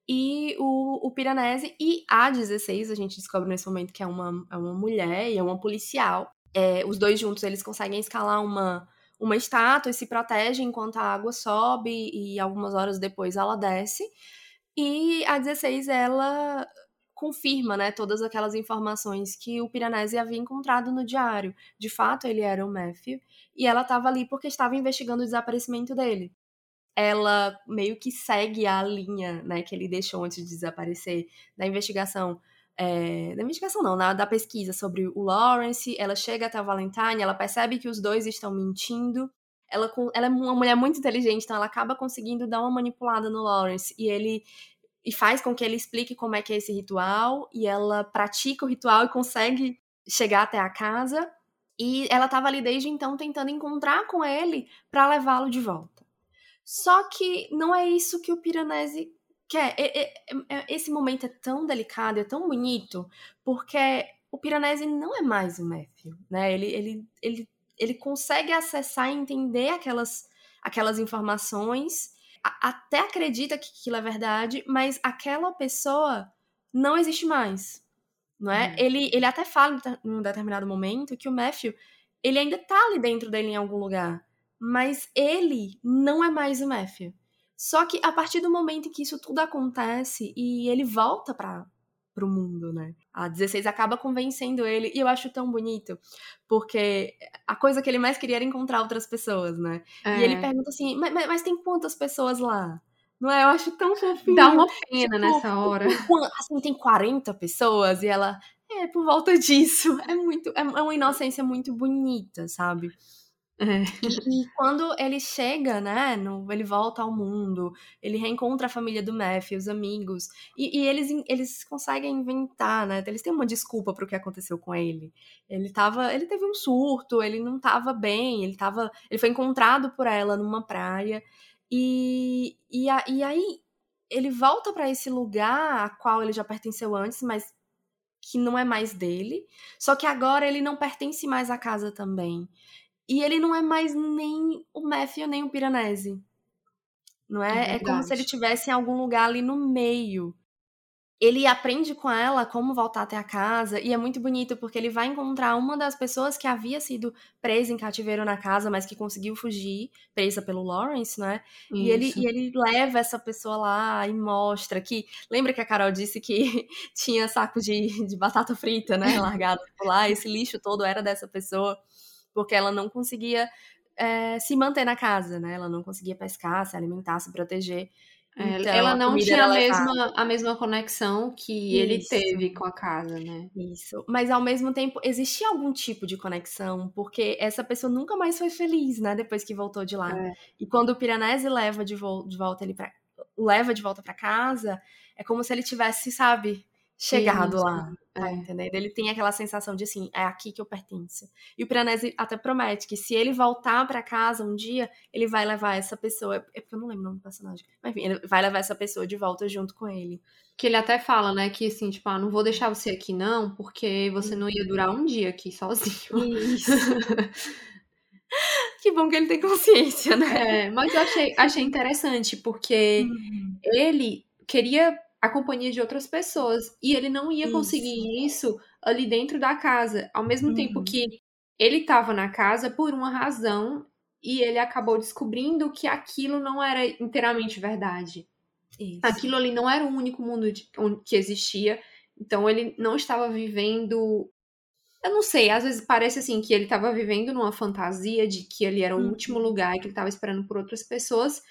Speaker 1: E o, o Piranesi e a 16, a gente descobre nesse momento que é uma, é uma mulher e é uma policial. É, os dois juntos eles conseguem escalar uma, uma estátua e se protegem enquanto a água sobe e algumas horas depois ela desce. E a 16, ela confirma, né, todas aquelas informações que o Piranesi havia encontrado no diário. De fato, ele era o Matthew, e ela estava ali porque estava investigando o desaparecimento dele. Ela meio que segue a linha, né, que ele deixou antes de desaparecer da investigação é, da investigação não, na, da pesquisa sobre o Lawrence, ela chega até o Valentine, ela percebe que os dois estão mentindo, ela, ela é uma mulher muito inteligente, então ela acaba conseguindo dar uma manipulada no Lawrence, e ele e faz com que ele explique como é que é esse ritual, e ela pratica o ritual e consegue chegar até a casa, e ela estava ali desde então tentando encontrar com ele para levá-lo de volta. Só que não é isso que o Piranesi quer. É, é, esse momento é tão delicado, é tão bonito, porque o Piranesi não é mais o Matthew, né? Ele, ele, ele, ele consegue acessar e entender aquelas, aquelas informações, até acredita que aquilo é verdade, mas aquela pessoa não existe mais, não é? Uhum. Ele, ele até fala em um determinado momento que o Matthew, ele ainda tá ali dentro dele em algum lugar, mas ele não é mais o Matthew. Só que a partir do momento em que isso tudo acontece e ele volta para pro mundo, né? A 16 acaba convencendo ele, e eu acho tão bonito, porque a coisa que ele mais queria era encontrar outras pessoas, né? É. E ele é. pergunta assim, mas, mas, tem quantas pessoas lá? Não é? Eu acho tão fofinho.
Speaker 2: Dá uma pena tipo, nessa hora.
Speaker 1: Assim, tem 40 pessoas, e ela, é, por volta disso. É muito, é, é uma inocência muito bonita, sabe? É. E, quando ele chega, né, no, ele volta ao mundo, ele reencontra a família do Matthew, os amigos, e, e, eles, eles conseguem inventar, né, eles têm uma desculpa pro que aconteceu com ele. Ele tava, ele teve um surto, ele não tava bem, ele tava, ele foi encontrado por ela numa praia, e, e, a, e aí ele volta para esse lugar a qual ele já pertenceu antes, mas que não é mais dele, só que agora ele não pertence mais à casa também. E ele não é mais nem o Matthew nem o Piranesi. Não é? É, é como se ele tivesse em algum lugar ali no meio. Ele aprende com ela como voltar até a casa, e é muito bonito porque ele vai encontrar uma das pessoas que havia sido presa em cativeiro na casa, mas que conseguiu fugir, presa pelo Lawrence, né? E ele, e ele leva essa pessoa lá e mostra que. Lembra que a Carol disse que tinha saco de, de batata frita, né? Largado por lá, esse lixo todo era dessa pessoa porque ela não conseguia é, se manter na casa, né? Ela não conseguia pescar, se alimentar, se proteger.
Speaker 2: É, então, ela não tinha a mesma, a mesma conexão que Isso. ele teve com a casa, né?
Speaker 1: Isso. Mas ao mesmo tempo, existia algum tipo de conexão, porque essa pessoa nunca mais foi feliz, né? Depois que voltou de lá. É. E quando o Piranesi leva de, de volta ele pra, leva de volta para casa, é como se ele tivesse, sabe, chegado Isso. lá. Tá é. entendendo? Ele tem aquela sensação de assim, é aqui que eu pertenço. E o Piranesi até promete que se ele voltar para casa um dia, ele vai levar essa pessoa. É porque eu não lembro o nome do personagem. Mas enfim, ele vai levar essa pessoa de volta junto com ele.
Speaker 2: Que ele até fala, né, que assim, tipo, ah, não vou deixar você aqui não, porque você não ia durar um dia aqui sozinho. Isso.
Speaker 1: que bom que ele tem consciência, né?
Speaker 2: É, mas eu achei, achei interessante, porque uhum. ele queria a companhia de outras pessoas. E ele não ia conseguir isso, isso ali dentro da casa. Ao mesmo uhum. tempo que ele estava na casa por uma razão e ele acabou descobrindo que aquilo não era inteiramente verdade. Isso. Aquilo ali não era o único mundo de, que existia. Então ele não estava vivendo. Eu não sei, às vezes parece assim que ele estava vivendo numa fantasia de que ele era o uhum. último lugar e que ele estava esperando por outras pessoas.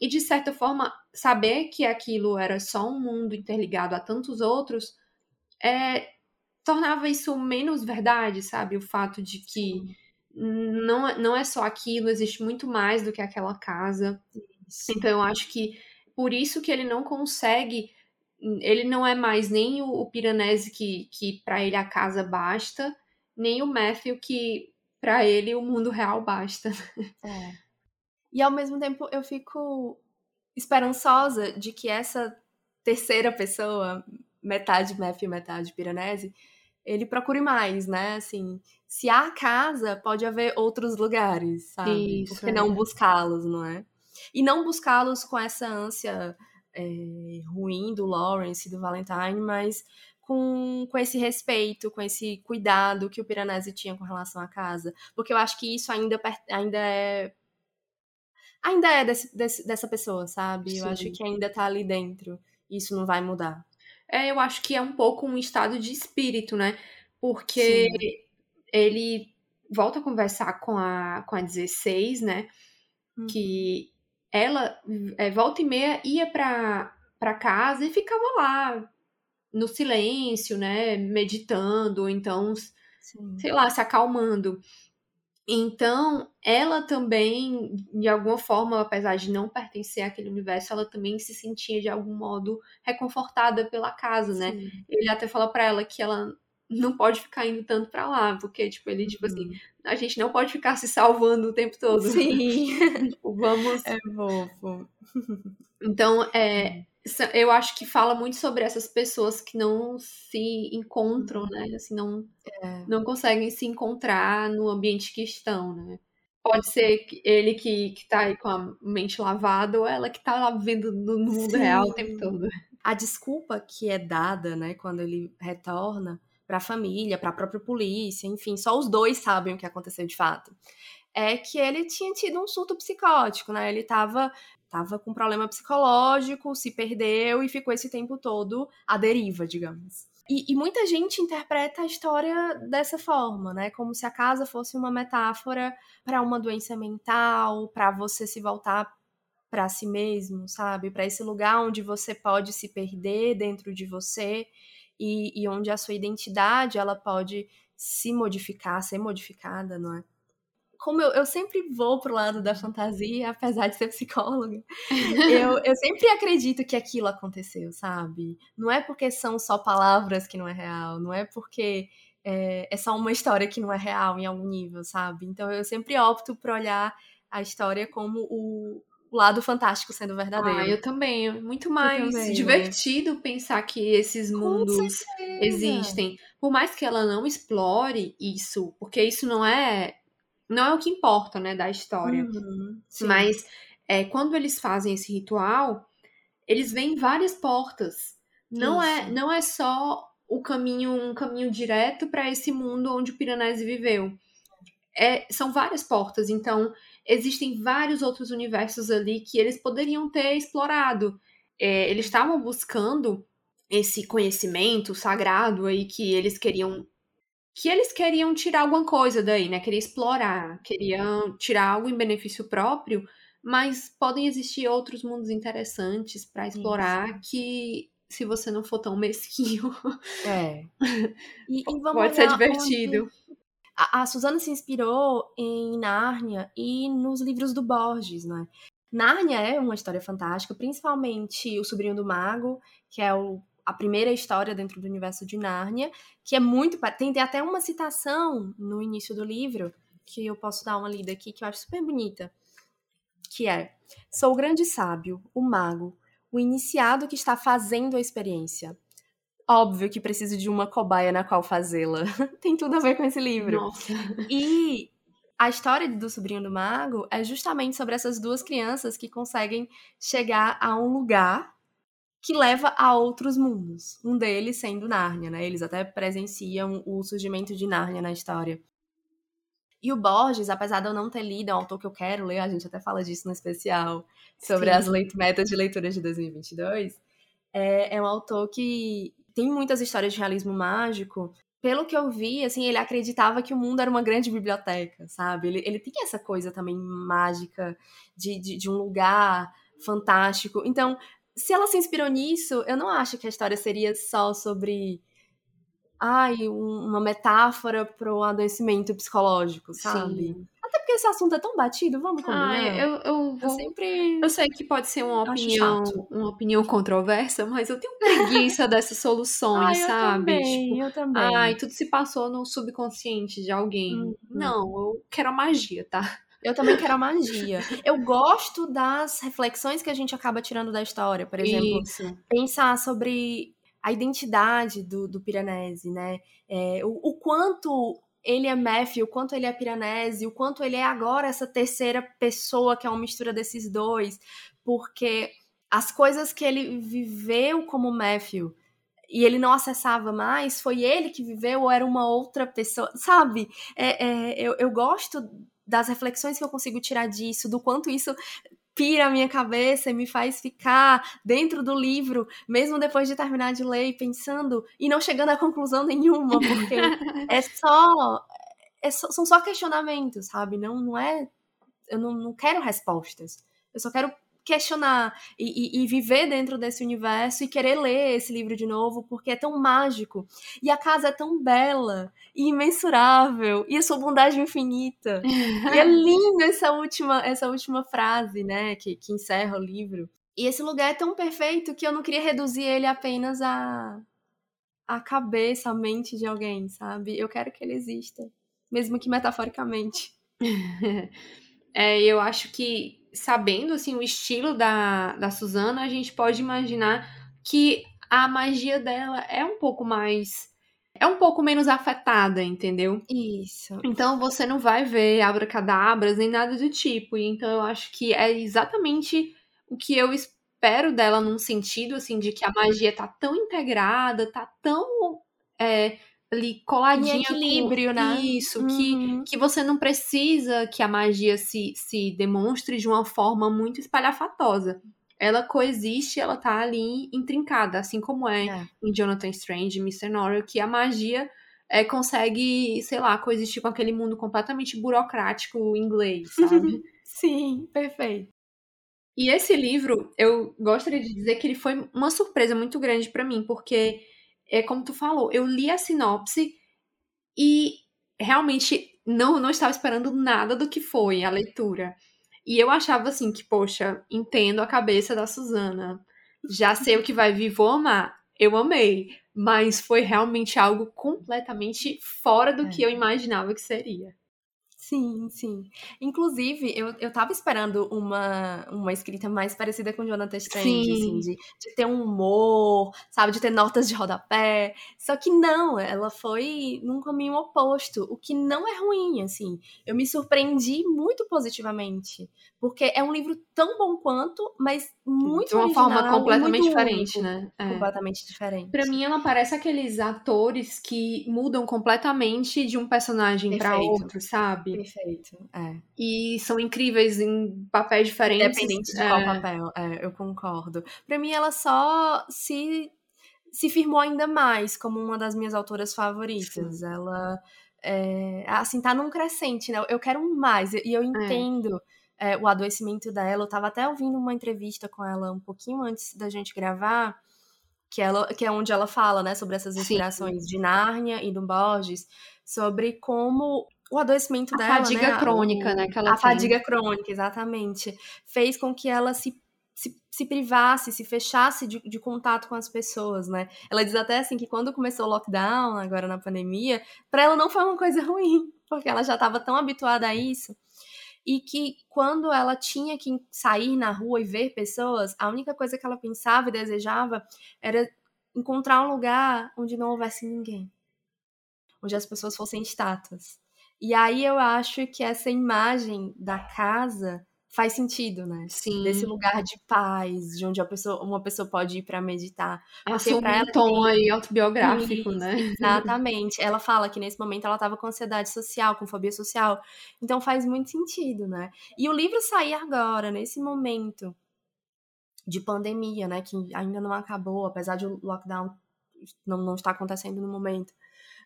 Speaker 2: E de certa forma, saber que aquilo era só um mundo interligado a tantos outros é, tornava isso menos verdade, sabe? O fato de que não, não é só aquilo, existe muito mais do que aquela casa. Isso. Então eu acho que por isso que ele não consegue. Ele não é mais nem o, o Piranesi que, que para ele a casa basta, nem o Matthew que para ele o mundo real basta.
Speaker 1: É. E ao mesmo tempo eu fico esperançosa de que essa terceira pessoa, metade Matthew, metade Piranesi, ele procure mais, né? Assim, se há casa, pode haver outros lugares, sabe? Isso, Por que é. não buscá-los, não é? E não buscá-los com essa ânsia é, ruim do Lawrence e do Valentine, mas com, com esse respeito, com esse cuidado que o Piranesi tinha com relação à casa. Porque eu acho que isso ainda, ainda é ainda é desse, desse, dessa pessoa, sabe? Sim. Eu acho que ainda tá ali dentro. isso não vai mudar.
Speaker 2: É, eu acho que é um pouco um estado de espírito, né? Porque Sim. ele volta a conversar com a, com a 16, né? Hum. Que ela, é, volta e meia, ia pra, pra casa e ficava lá, no silêncio, né? Meditando, ou então, Sim. sei lá, se acalmando. Então, ela também, de alguma forma, apesar de não pertencer àquele universo, ela também se sentia de algum modo reconfortada pela casa, né? Sim. Ele até fala para ela que ela não pode ficar indo tanto para lá, porque tipo ele tipo assim, uhum. a gente não pode ficar se salvando o tempo todo.
Speaker 1: Sim.
Speaker 2: tipo, vamos
Speaker 1: É fofo.
Speaker 2: Então, é, eu acho que fala muito sobre essas pessoas que não se encontram, né? Assim, não, é. não conseguem se encontrar no ambiente que estão, né? Pode ser ele que, que tá aí com a mente lavada ou ela que tá lá vivendo no mundo Sim. real o tempo todo.
Speaker 1: A desculpa que é dada, né, quando ele retorna para a família, para a própria polícia, enfim, só os dois sabem o que aconteceu de fato. É que ele tinha tido um surto psicótico, né? Ele tava tava com problema psicológico, se perdeu e ficou esse tempo todo à deriva, digamos. E, e, muita gente interpreta a história dessa forma, né? Como se a casa fosse uma metáfora para uma doença mental, para você se voltar para si mesmo, sabe? Para esse lugar onde você pode se perder dentro de você e, e onde a sua identidade ela pode se modificar, ser modificada, não é? como eu, eu sempre vou pro lado da fantasia, apesar de ser psicóloga, eu, eu sempre acredito que aquilo aconteceu, sabe? Não é porque são só palavras que não é real, não é porque é, é só uma história que não é real em algum nível, sabe? Então eu sempre opto por olhar a história como o, o lado fantástico sendo verdadeiro.
Speaker 2: Ah, eu também. É muito mais também, né? divertido né? pensar que esses mundos existem. Por mais que ela não explore isso, porque isso não é não é o que importa, né, da história. Uhum, Mas é, quando eles fazem esse ritual, eles veem várias portas. Não é, não é só o caminho, um caminho direto para esse mundo onde o Piranesi viveu. É, são várias portas, então existem vários outros universos ali que eles poderiam ter explorado. É, eles estavam buscando esse conhecimento sagrado aí que eles queriam que eles queriam tirar alguma coisa daí, né? Queriam explorar, queriam tirar algo em benefício próprio, mas podem existir outros mundos interessantes para explorar Isso. que se você não for tão mesquinho,
Speaker 1: é.
Speaker 2: E, e pode ser divertido. Onde...
Speaker 1: A, Suzana se inspirou em Nárnia e nos livros do Borges, né? Nárnia é uma história fantástica, principalmente O Sobrinho do Mago, que é o a primeira história dentro do universo de Nárnia, que é muito. Tem até uma citação no início do livro, que eu posso dar uma lida aqui, que eu acho super bonita. Que é: Sou o grande sábio, o mago, o iniciado que está fazendo a experiência. Óbvio que preciso de uma cobaia na qual fazê-la. Tem tudo a ver com esse livro.
Speaker 2: Nossa.
Speaker 1: E a história do sobrinho do mago é justamente sobre essas duas crianças que conseguem chegar a um lugar que leva a outros mundos. Um deles sendo Nárnia, né? Eles até presenciam o surgimento de Nárnia na história. E o Borges, apesar de eu não ter lido, é um autor que eu quero ler, a gente até fala disso no especial, sobre Sim. as metas de leitura de 2022, é, é um autor que tem muitas histórias de realismo mágico. Pelo que eu vi, assim, ele acreditava que o mundo era uma grande biblioteca, sabe? Ele, ele tem essa coisa também mágica de, de, de um lugar fantástico. Então, se ela se inspirou nisso, eu não acho que a história seria só sobre ai, uma metáfora para um adoecimento psicológico, sabe? Sim. Porque esse assunto é tão batido, vamos combinar.
Speaker 2: Ai, eu, eu, eu sempre. Eu sei que pode ser uma opinião, uma opinião controversa, mas eu tenho preguiça dessas soluções, ai, sabe?
Speaker 1: Eu também, tipo, eu também.
Speaker 2: Ai, tudo se passou no subconsciente de alguém. Hum, não, eu quero a magia, tá?
Speaker 1: Eu também quero a magia. Eu gosto das reflexões que a gente acaba tirando da história. Por exemplo, Isso. pensar sobre a identidade do, do Piranesi, né? É, o, o, quanto ele é Matthew, o quanto ele é Piranesi, o quanto ele é agora essa terceira pessoa que é uma mistura desses dois. Porque as coisas que ele viveu como Matthew e ele não acessava mais, foi ele que viveu ou era uma outra pessoa, sabe? É, é, eu, eu gosto das reflexões que eu consigo tirar disso, do quanto isso pira a minha cabeça e me faz ficar dentro do livro, mesmo depois de terminar de ler, pensando e não chegando a conclusão nenhuma, porque é só, é só, são só questionamentos, sabe? Não, não é. Eu não, não quero respostas. Eu só quero questionar e, e, e, viver dentro desse universo e querer ler esse livro de novo, porque é tão mágico. E a casa é tão bela e imensurável, e a sua bondade infinita. e é lindo essa última, essa última frase, né, que, que encerra o livro. E esse lugar é tão perfeito que eu não queria reduzir ele apenas a, a cabeça, a mente de alguém, sabe? Eu quero que ele exista, mesmo que metaforicamente.
Speaker 2: é, eu acho que sabendo assim o estilo da, da Susana, a gente pode imaginar que a magia dela é um pouco mais é um pouco menos afetada, entendeu?
Speaker 1: Isso.
Speaker 2: Então você não vai ver abracadabras nem nada do tipo. E então eu acho que é exatamente o que eu espero dela num sentido assim de que a magia tá tão integrada, tá tão é, ali coladinha
Speaker 1: em equilíbrio, com... né?
Speaker 2: Isso, uhum. que, que você não precisa que a magia se, se demonstre de uma forma muito espalhafatosa. Ela coexiste, ela tá ali intrincada, assim como é, é. em Jonathan Strange e Mr. Norrell, que a magia é, consegue, sei lá, coexistir com aquele mundo completamente burocrático inglês, sabe?
Speaker 1: Sim, perfeito.
Speaker 2: E esse livro, eu gostaria de dizer que ele foi uma surpresa muito grande para mim, porque é como tu falou, eu li a sinopse e realmente não, não estava esperando nada do que foi a leitura. E eu achava assim que, poxa, entendo a cabeça da Suzana. Já sei o que vai vir, vou amar. Eu amei. Mas foi realmente algo completamente fora do é. que eu imaginava que seria.
Speaker 1: Sim, sim. Inclusive, eu, eu tava esperando uma, uma escrita mais parecida com Jonathan Strange, assim, de, de ter um humor, sabe, de ter notas de rodapé. Só que não, ela foi num caminho oposto, o que não é ruim, assim. Eu me surpreendi muito positivamente. Porque é um livro tão bom quanto, mas muito De uma original,
Speaker 2: forma completamente diferente, único, né?
Speaker 1: É. Completamente diferente.
Speaker 2: Pra mim, ela parece aqueles atores que mudam completamente de um personagem para outro, sabe?
Speaker 1: Perfeito, é.
Speaker 2: E são incríveis em papéis diferentes.
Speaker 1: Independente de é. qual papel, é, eu concordo. Pra mim, ela só se, se firmou ainda mais como uma das minhas autoras favoritas. Sim. Ela, é, assim, tá num crescente, né? Eu quero mais, e eu é. entendo é, o adoecimento dela. Eu tava até ouvindo uma entrevista com ela um pouquinho antes da gente gravar, que, ela, que é onde ela fala, né, sobre essas inspirações Sim. de Nárnia e do Borges, sobre como o adoecimento
Speaker 2: a
Speaker 1: dela,
Speaker 2: fadiga
Speaker 1: né,
Speaker 2: crônica,
Speaker 1: o,
Speaker 2: né,
Speaker 1: que ela A fadiga crônica, exatamente, fez com que ela se se, se, privasse, se fechasse de, de, contato com as pessoas, né? Ela diz até assim que quando começou o lockdown, agora na pandemia, para ela não foi uma coisa ruim, porque ela já estava tão habituada a isso e que quando ela tinha que sair na rua e ver pessoas, a única coisa que ela pensava e desejava era encontrar um lugar onde não houvesse ninguém, onde as pessoas fossem estátuas. E aí eu acho que essa imagem da casa faz sentido, né?
Speaker 2: Sim.
Speaker 1: Desse lugar de paz, de onde a pessoa, uma pessoa pode ir para meditar.
Speaker 2: Assume um tom tem... aí autobiográfico, né?
Speaker 1: Exatamente. Ela fala que nesse momento ela estava com ansiedade social, com fobia social. Então faz muito sentido, né? E o livro sair agora, nesse momento de pandemia, né? Que ainda não acabou, apesar de o lockdown não, não estar acontecendo no momento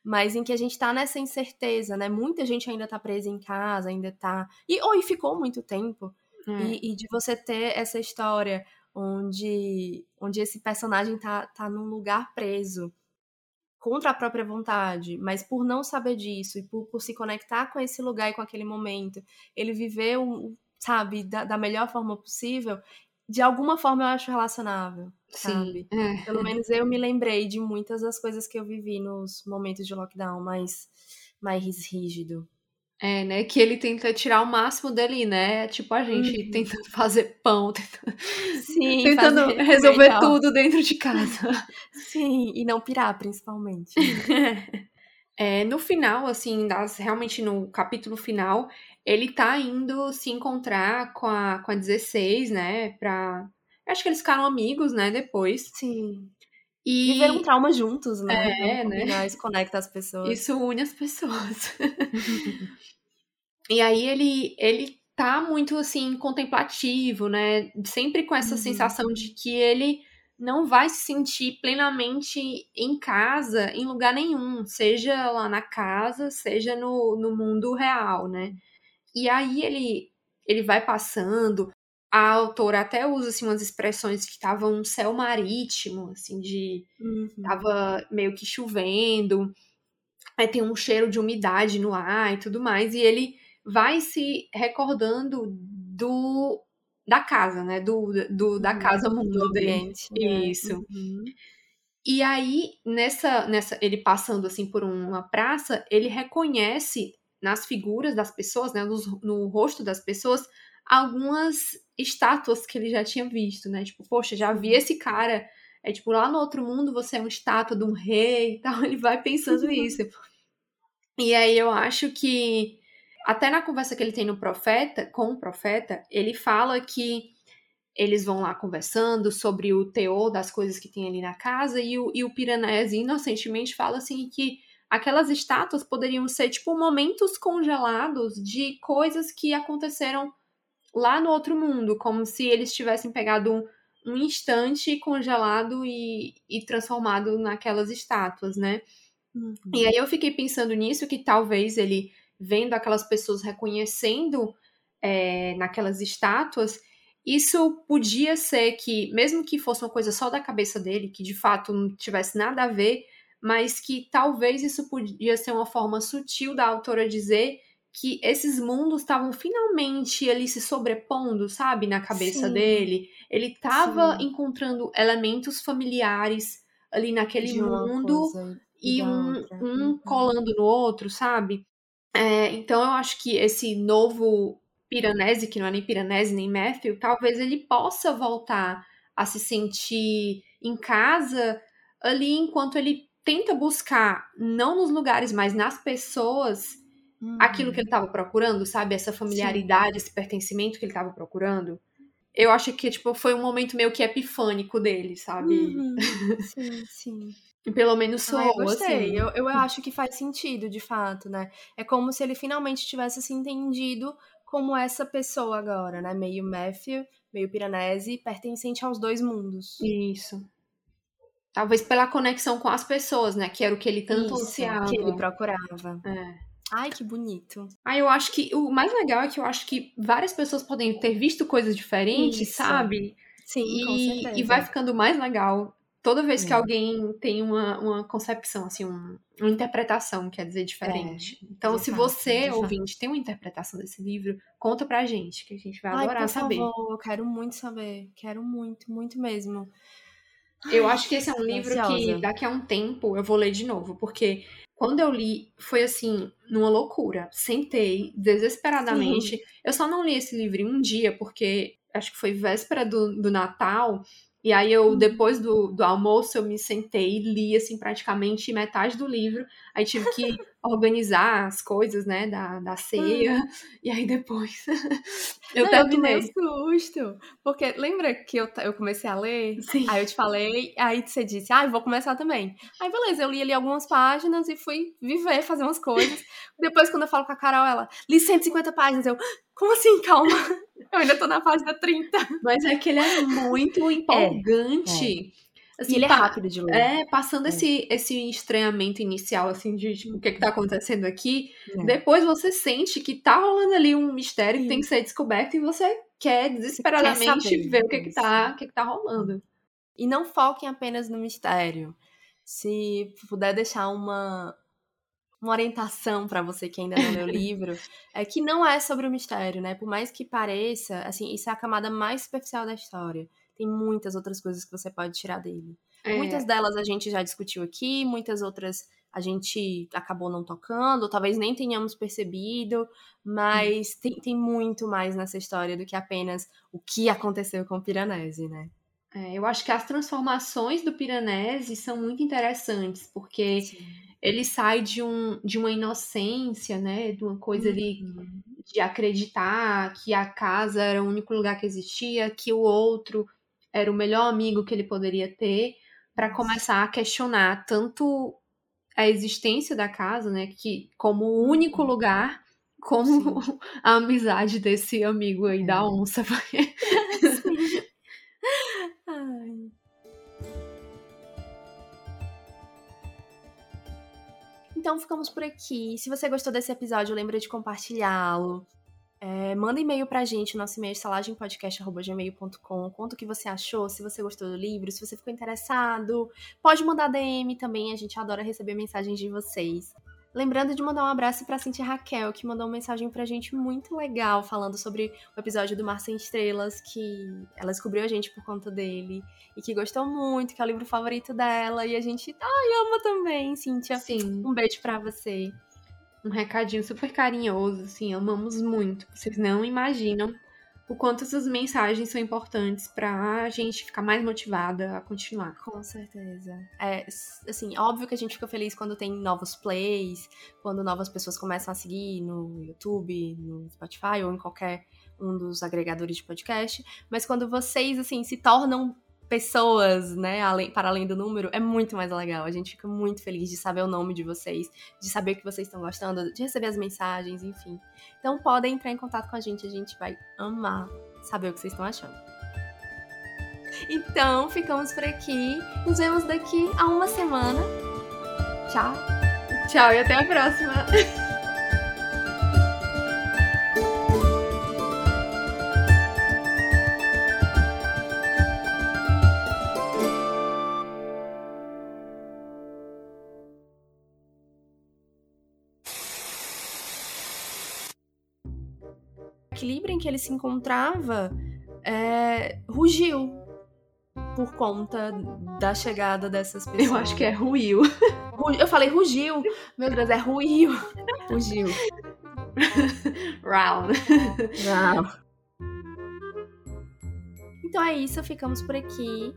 Speaker 1: mas em que a gente tá nessa incerteza, né? Muita gente ainda tá presa em casa, ainda tá. E, ou e ficou muito tempo. É. E, e, de você ter essa história onde, onde esse personagem tá, tá num lugar preso contra a própria vontade, mas por não saber disso e por, por se conectar com esse lugar e com aquele momento, ele viveu, sabe, da, da melhor forma possível, de alguma forma eu acho relacionável?
Speaker 2: Sim, é.
Speaker 1: Pelo menos eu me lembrei de muitas das coisas que eu vivi nos momentos de lockdown mais, mais rígido.
Speaker 2: É, né? Que ele tenta tirar o máximo dele, né? Tipo a gente uhum. tentando fazer pão, tentando,
Speaker 1: Sim,
Speaker 2: tentando resolver tudo dentro de casa.
Speaker 1: Sim, e não pirar, principalmente.
Speaker 2: É, no final, assim, das, realmente no capítulo final, ele tá indo se encontrar com a, com a 16, né? Pra. Acho que eles ficaram amigos, né? Depois.
Speaker 1: Sim. E... Viveram um trauma juntos, né?
Speaker 2: É, né?
Speaker 1: Isso conecta as pessoas.
Speaker 2: Isso une as pessoas. e aí ele, ele tá muito assim contemplativo, né? Sempre com essa uhum. sensação de que ele não vai se sentir plenamente em casa, em lugar nenhum, seja lá na casa, seja no, no mundo real, né? E aí ele ele vai passando, a autora até usa assim, umas expressões que estavam um céu marítimo, assim, de uhum. tava meio que chovendo, aí tem um cheiro de umidade no ar e tudo mais, e ele vai se recordando do da casa, né? Do, do da uhum. casa mundo do ambiente. Né? Isso. Uhum. E aí, nessa, nessa, ele passando assim por uma praça, ele reconhece nas figuras das pessoas, né, no, no rosto das pessoas, algumas estátuas que ele já tinha visto, né? Tipo, poxa, já vi esse cara. É tipo, lá no outro mundo você é uma estátua de um rei e tal. Ele vai pensando isso. E aí eu acho que até na conversa que ele tem no profeta, com o profeta, ele fala que eles vão lá conversando sobre o teor das coisas que tem ali na casa, e o, e o Piranés inocentemente fala assim que aquelas estátuas poderiam ser tipo momentos congelados de coisas que aconteceram lá no outro mundo, como se eles tivessem pegado um, um instante congelado e, e transformado naquelas estátuas, né? Uhum. E aí eu fiquei pensando nisso, que talvez ele vendo aquelas pessoas reconhecendo é, naquelas estátuas, isso podia ser que, mesmo que fosse uma coisa só da cabeça dele, que de fato não tivesse nada a ver, mas que talvez isso podia ser uma forma sutil da autora dizer que esses mundos estavam finalmente ali se sobrepondo, sabe, na cabeça Sim. dele. Ele estava encontrando elementos familiares ali naquele mundo e um, um uhum. colando no outro, sabe? É, então eu acho que esse novo Piranesi, que não é nem Piranesi nem Matthew, talvez ele possa voltar a se sentir em casa ali enquanto ele tenta buscar, não nos lugares, mas nas pessoas, uhum. aquilo que ele estava procurando, sabe? Essa familiaridade, sim. esse pertencimento que ele estava procurando. Eu acho que tipo, foi um momento meio que epifânico dele, sabe?
Speaker 1: Uhum. Sim, sim.
Speaker 2: Pelo menos sou, ah,
Speaker 1: eu gostei.
Speaker 2: Assim.
Speaker 1: Eu, eu acho que faz sentido, de fato, né? É como se ele finalmente tivesse se entendido como essa pessoa agora, né? Meio Matthew, meio Piranesi, pertencente aos dois mundos.
Speaker 2: Isso. Talvez pela conexão com as pessoas, né? Que era o que ele tanto Isso, ansiava.
Speaker 1: Que ele procurava.
Speaker 2: É.
Speaker 1: Ai, que bonito.
Speaker 2: Ah, eu acho que o mais legal é que eu acho que várias pessoas podem ter visto coisas diferentes, Isso. sabe?
Speaker 1: Sim, e, com certeza.
Speaker 2: E vai ficando mais legal toda vez que é. alguém tem uma, uma concepção, assim, um, uma interpretação, quer dizer, diferente. É, então, se fato, você, ouvinte, tem uma interpretação desse livro, conta pra gente, que a gente vai adorar
Speaker 1: Ai, por
Speaker 2: saber.
Speaker 1: Favor, eu quero muito saber. Quero muito, muito mesmo.
Speaker 2: Eu acho que esse é um livro ansiosa. que daqui a um tempo eu vou ler de novo, porque quando eu li, foi assim, numa loucura. Sentei desesperadamente. Sim. Eu só não li esse livro em um dia, porque acho que foi véspera do, do Natal. E aí eu, uhum. depois do, do almoço, eu me sentei e li, assim, praticamente metade do livro. Aí tive que organizar as coisas, né, da, da ceia. Hum. E aí depois
Speaker 1: eu Não, terminei. Eu tomei susto. Porque lembra que eu, eu comecei a ler?
Speaker 2: Sim.
Speaker 1: Aí eu te falei, aí você disse, ah, eu vou começar também. Aí beleza, eu li ali algumas páginas e fui viver, fazer umas coisas. depois, quando eu falo com a Carol, ela, li 150 páginas. Eu, como assim? Calma. Eu ainda tô na página 30.
Speaker 2: Mas é que ele é muito é, empolgante. É, é.
Speaker 1: Assim, e ele é rápido de ler.
Speaker 2: É, passando é. Esse, esse estranhamento inicial, assim, de tipo, o que, é que tá acontecendo aqui. É. Depois você sente que tá rolando ali um mistério que tem que ser descoberto e você quer desesperadamente quer ver o que, é que, tá, o que, é que tá rolando.
Speaker 1: E não foquem apenas no mistério. Se puder deixar uma, uma orientação para você que ainda não leu o livro, é que não é sobre o mistério, né? Por mais que pareça, assim, isso é a camada mais superficial da história tem muitas outras coisas que você pode tirar dele. É. Muitas delas a gente já discutiu aqui, muitas outras a gente acabou não tocando, talvez nem tenhamos percebido, mas tem, tem muito mais nessa história do que apenas o que aconteceu com o Piranesi, né?
Speaker 2: É, eu acho que as transformações do Piranesi são muito interessantes, porque Sim. Ele sai de, um, de uma inocência, né? De uma coisa uhum. de acreditar que a casa era o único lugar que existia, que o outro era o melhor amigo que ele poderia ter para começar a questionar tanto a existência da casa, né, que como o único uhum. lugar, como Sim. a amizade desse amigo aí é. da onça.
Speaker 1: Então ficamos por aqui. Se você gostou desse episódio, lembra de compartilhá-lo. É, manda e-mail pra gente, nosso e-mail é salagempodcast.gmail.com. Conta o que você achou, se você gostou do livro, se você ficou interessado. Pode mandar DM também, a gente adora receber mensagens de vocês. Lembrando de mandar um abraço pra Cintia Raquel, que mandou uma mensagem pra gente muito legal, falando sobre o episódio do Mar Sem Estrelas, que ela descobriu a gente por conta dele, e que gostou muito, que é o livro favorito dela, e a gente, ai, ama também, Cintia.
Speaker 2: Sim.
Speaker 1: Um beijo pra você.
Speaker 2: Um recadinho super carinhoso, assim, amamos muito. Vocês não imaginam o quanto essas mensagens são importantes pra gente ficar mais motivada a continuar.
Speaker 1: Com certeza. É, assim, óbvio que a gente fica feliz quando tem novos plays, quando novas pessoas começam a seguir no YouTube, no Spotify ou em qualquer um dos agregadores de podcast, mas quando vocês, assim, se tornam pessoas, né, além, para além do número, é muito mais legal. A gente fica muito feliz de saber o nome de vocês, de saber que vocês estão gostando, de receber as mensagens, enfim. Então podem entrar em contato com a gente, a gente vai amar saber o que vocês estão achando. Então, ficamos por aqui. Nos vemos daqui a uma semana. Tchau.
Speaker 2: Tchau e até a próxima.
Speaker 1: equilíbrio em que ele se encontrava é, rugiu por conta da chegada dessas pessoas.
Speaker 2: Eu acho que é ruiu.
Speaker 1: Eu falei rugiu. Meu Deus, é ruiu. Rugiu.
Speaker 2: Round.
Speaker 1: Round. Então é isso, ficamos por aqui.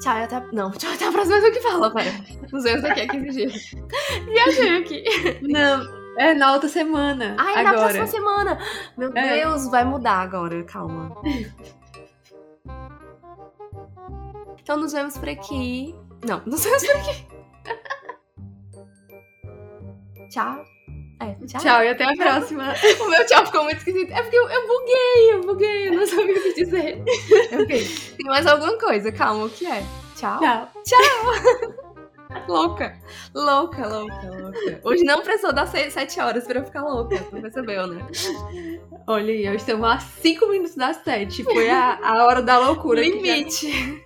Speaker 1: Tchau, até. Não, tchau, até a próxima vez que fala, para. Nos vemos daqui a 15 dias. Viajei aqui.
Speaker 2: Não. É na outra semana.
Speaker 1: Ai,
Speaker 2: agora.
Speaker 1: na próxima semana. Meu é. Deus, vai mudar agora, calma. então nos vemos por aqui. Não, nos vemos por aqui. tchau. É, tchau.
Speaker 2: Tchau e até a próxima.
Speaker 1: o meu tchau ficou muito esquisito. É porque eu, eu buguei, eu buguei, eu não sabia o que dizer. ok. Tem mais alguma coisa, calma, o que é? Tchau.
Speaker 2: Tchau.
Speaker 1: Tchau. Louca, louca, louca, louca. Hoje não precisou dar sete horas pra eu ficar louca, tu percebeu, né?
Speaker 2: Olha aí, estamos a cinco minutos das sete. Foi a, a hora da loucura.
Speaker 1: Limite.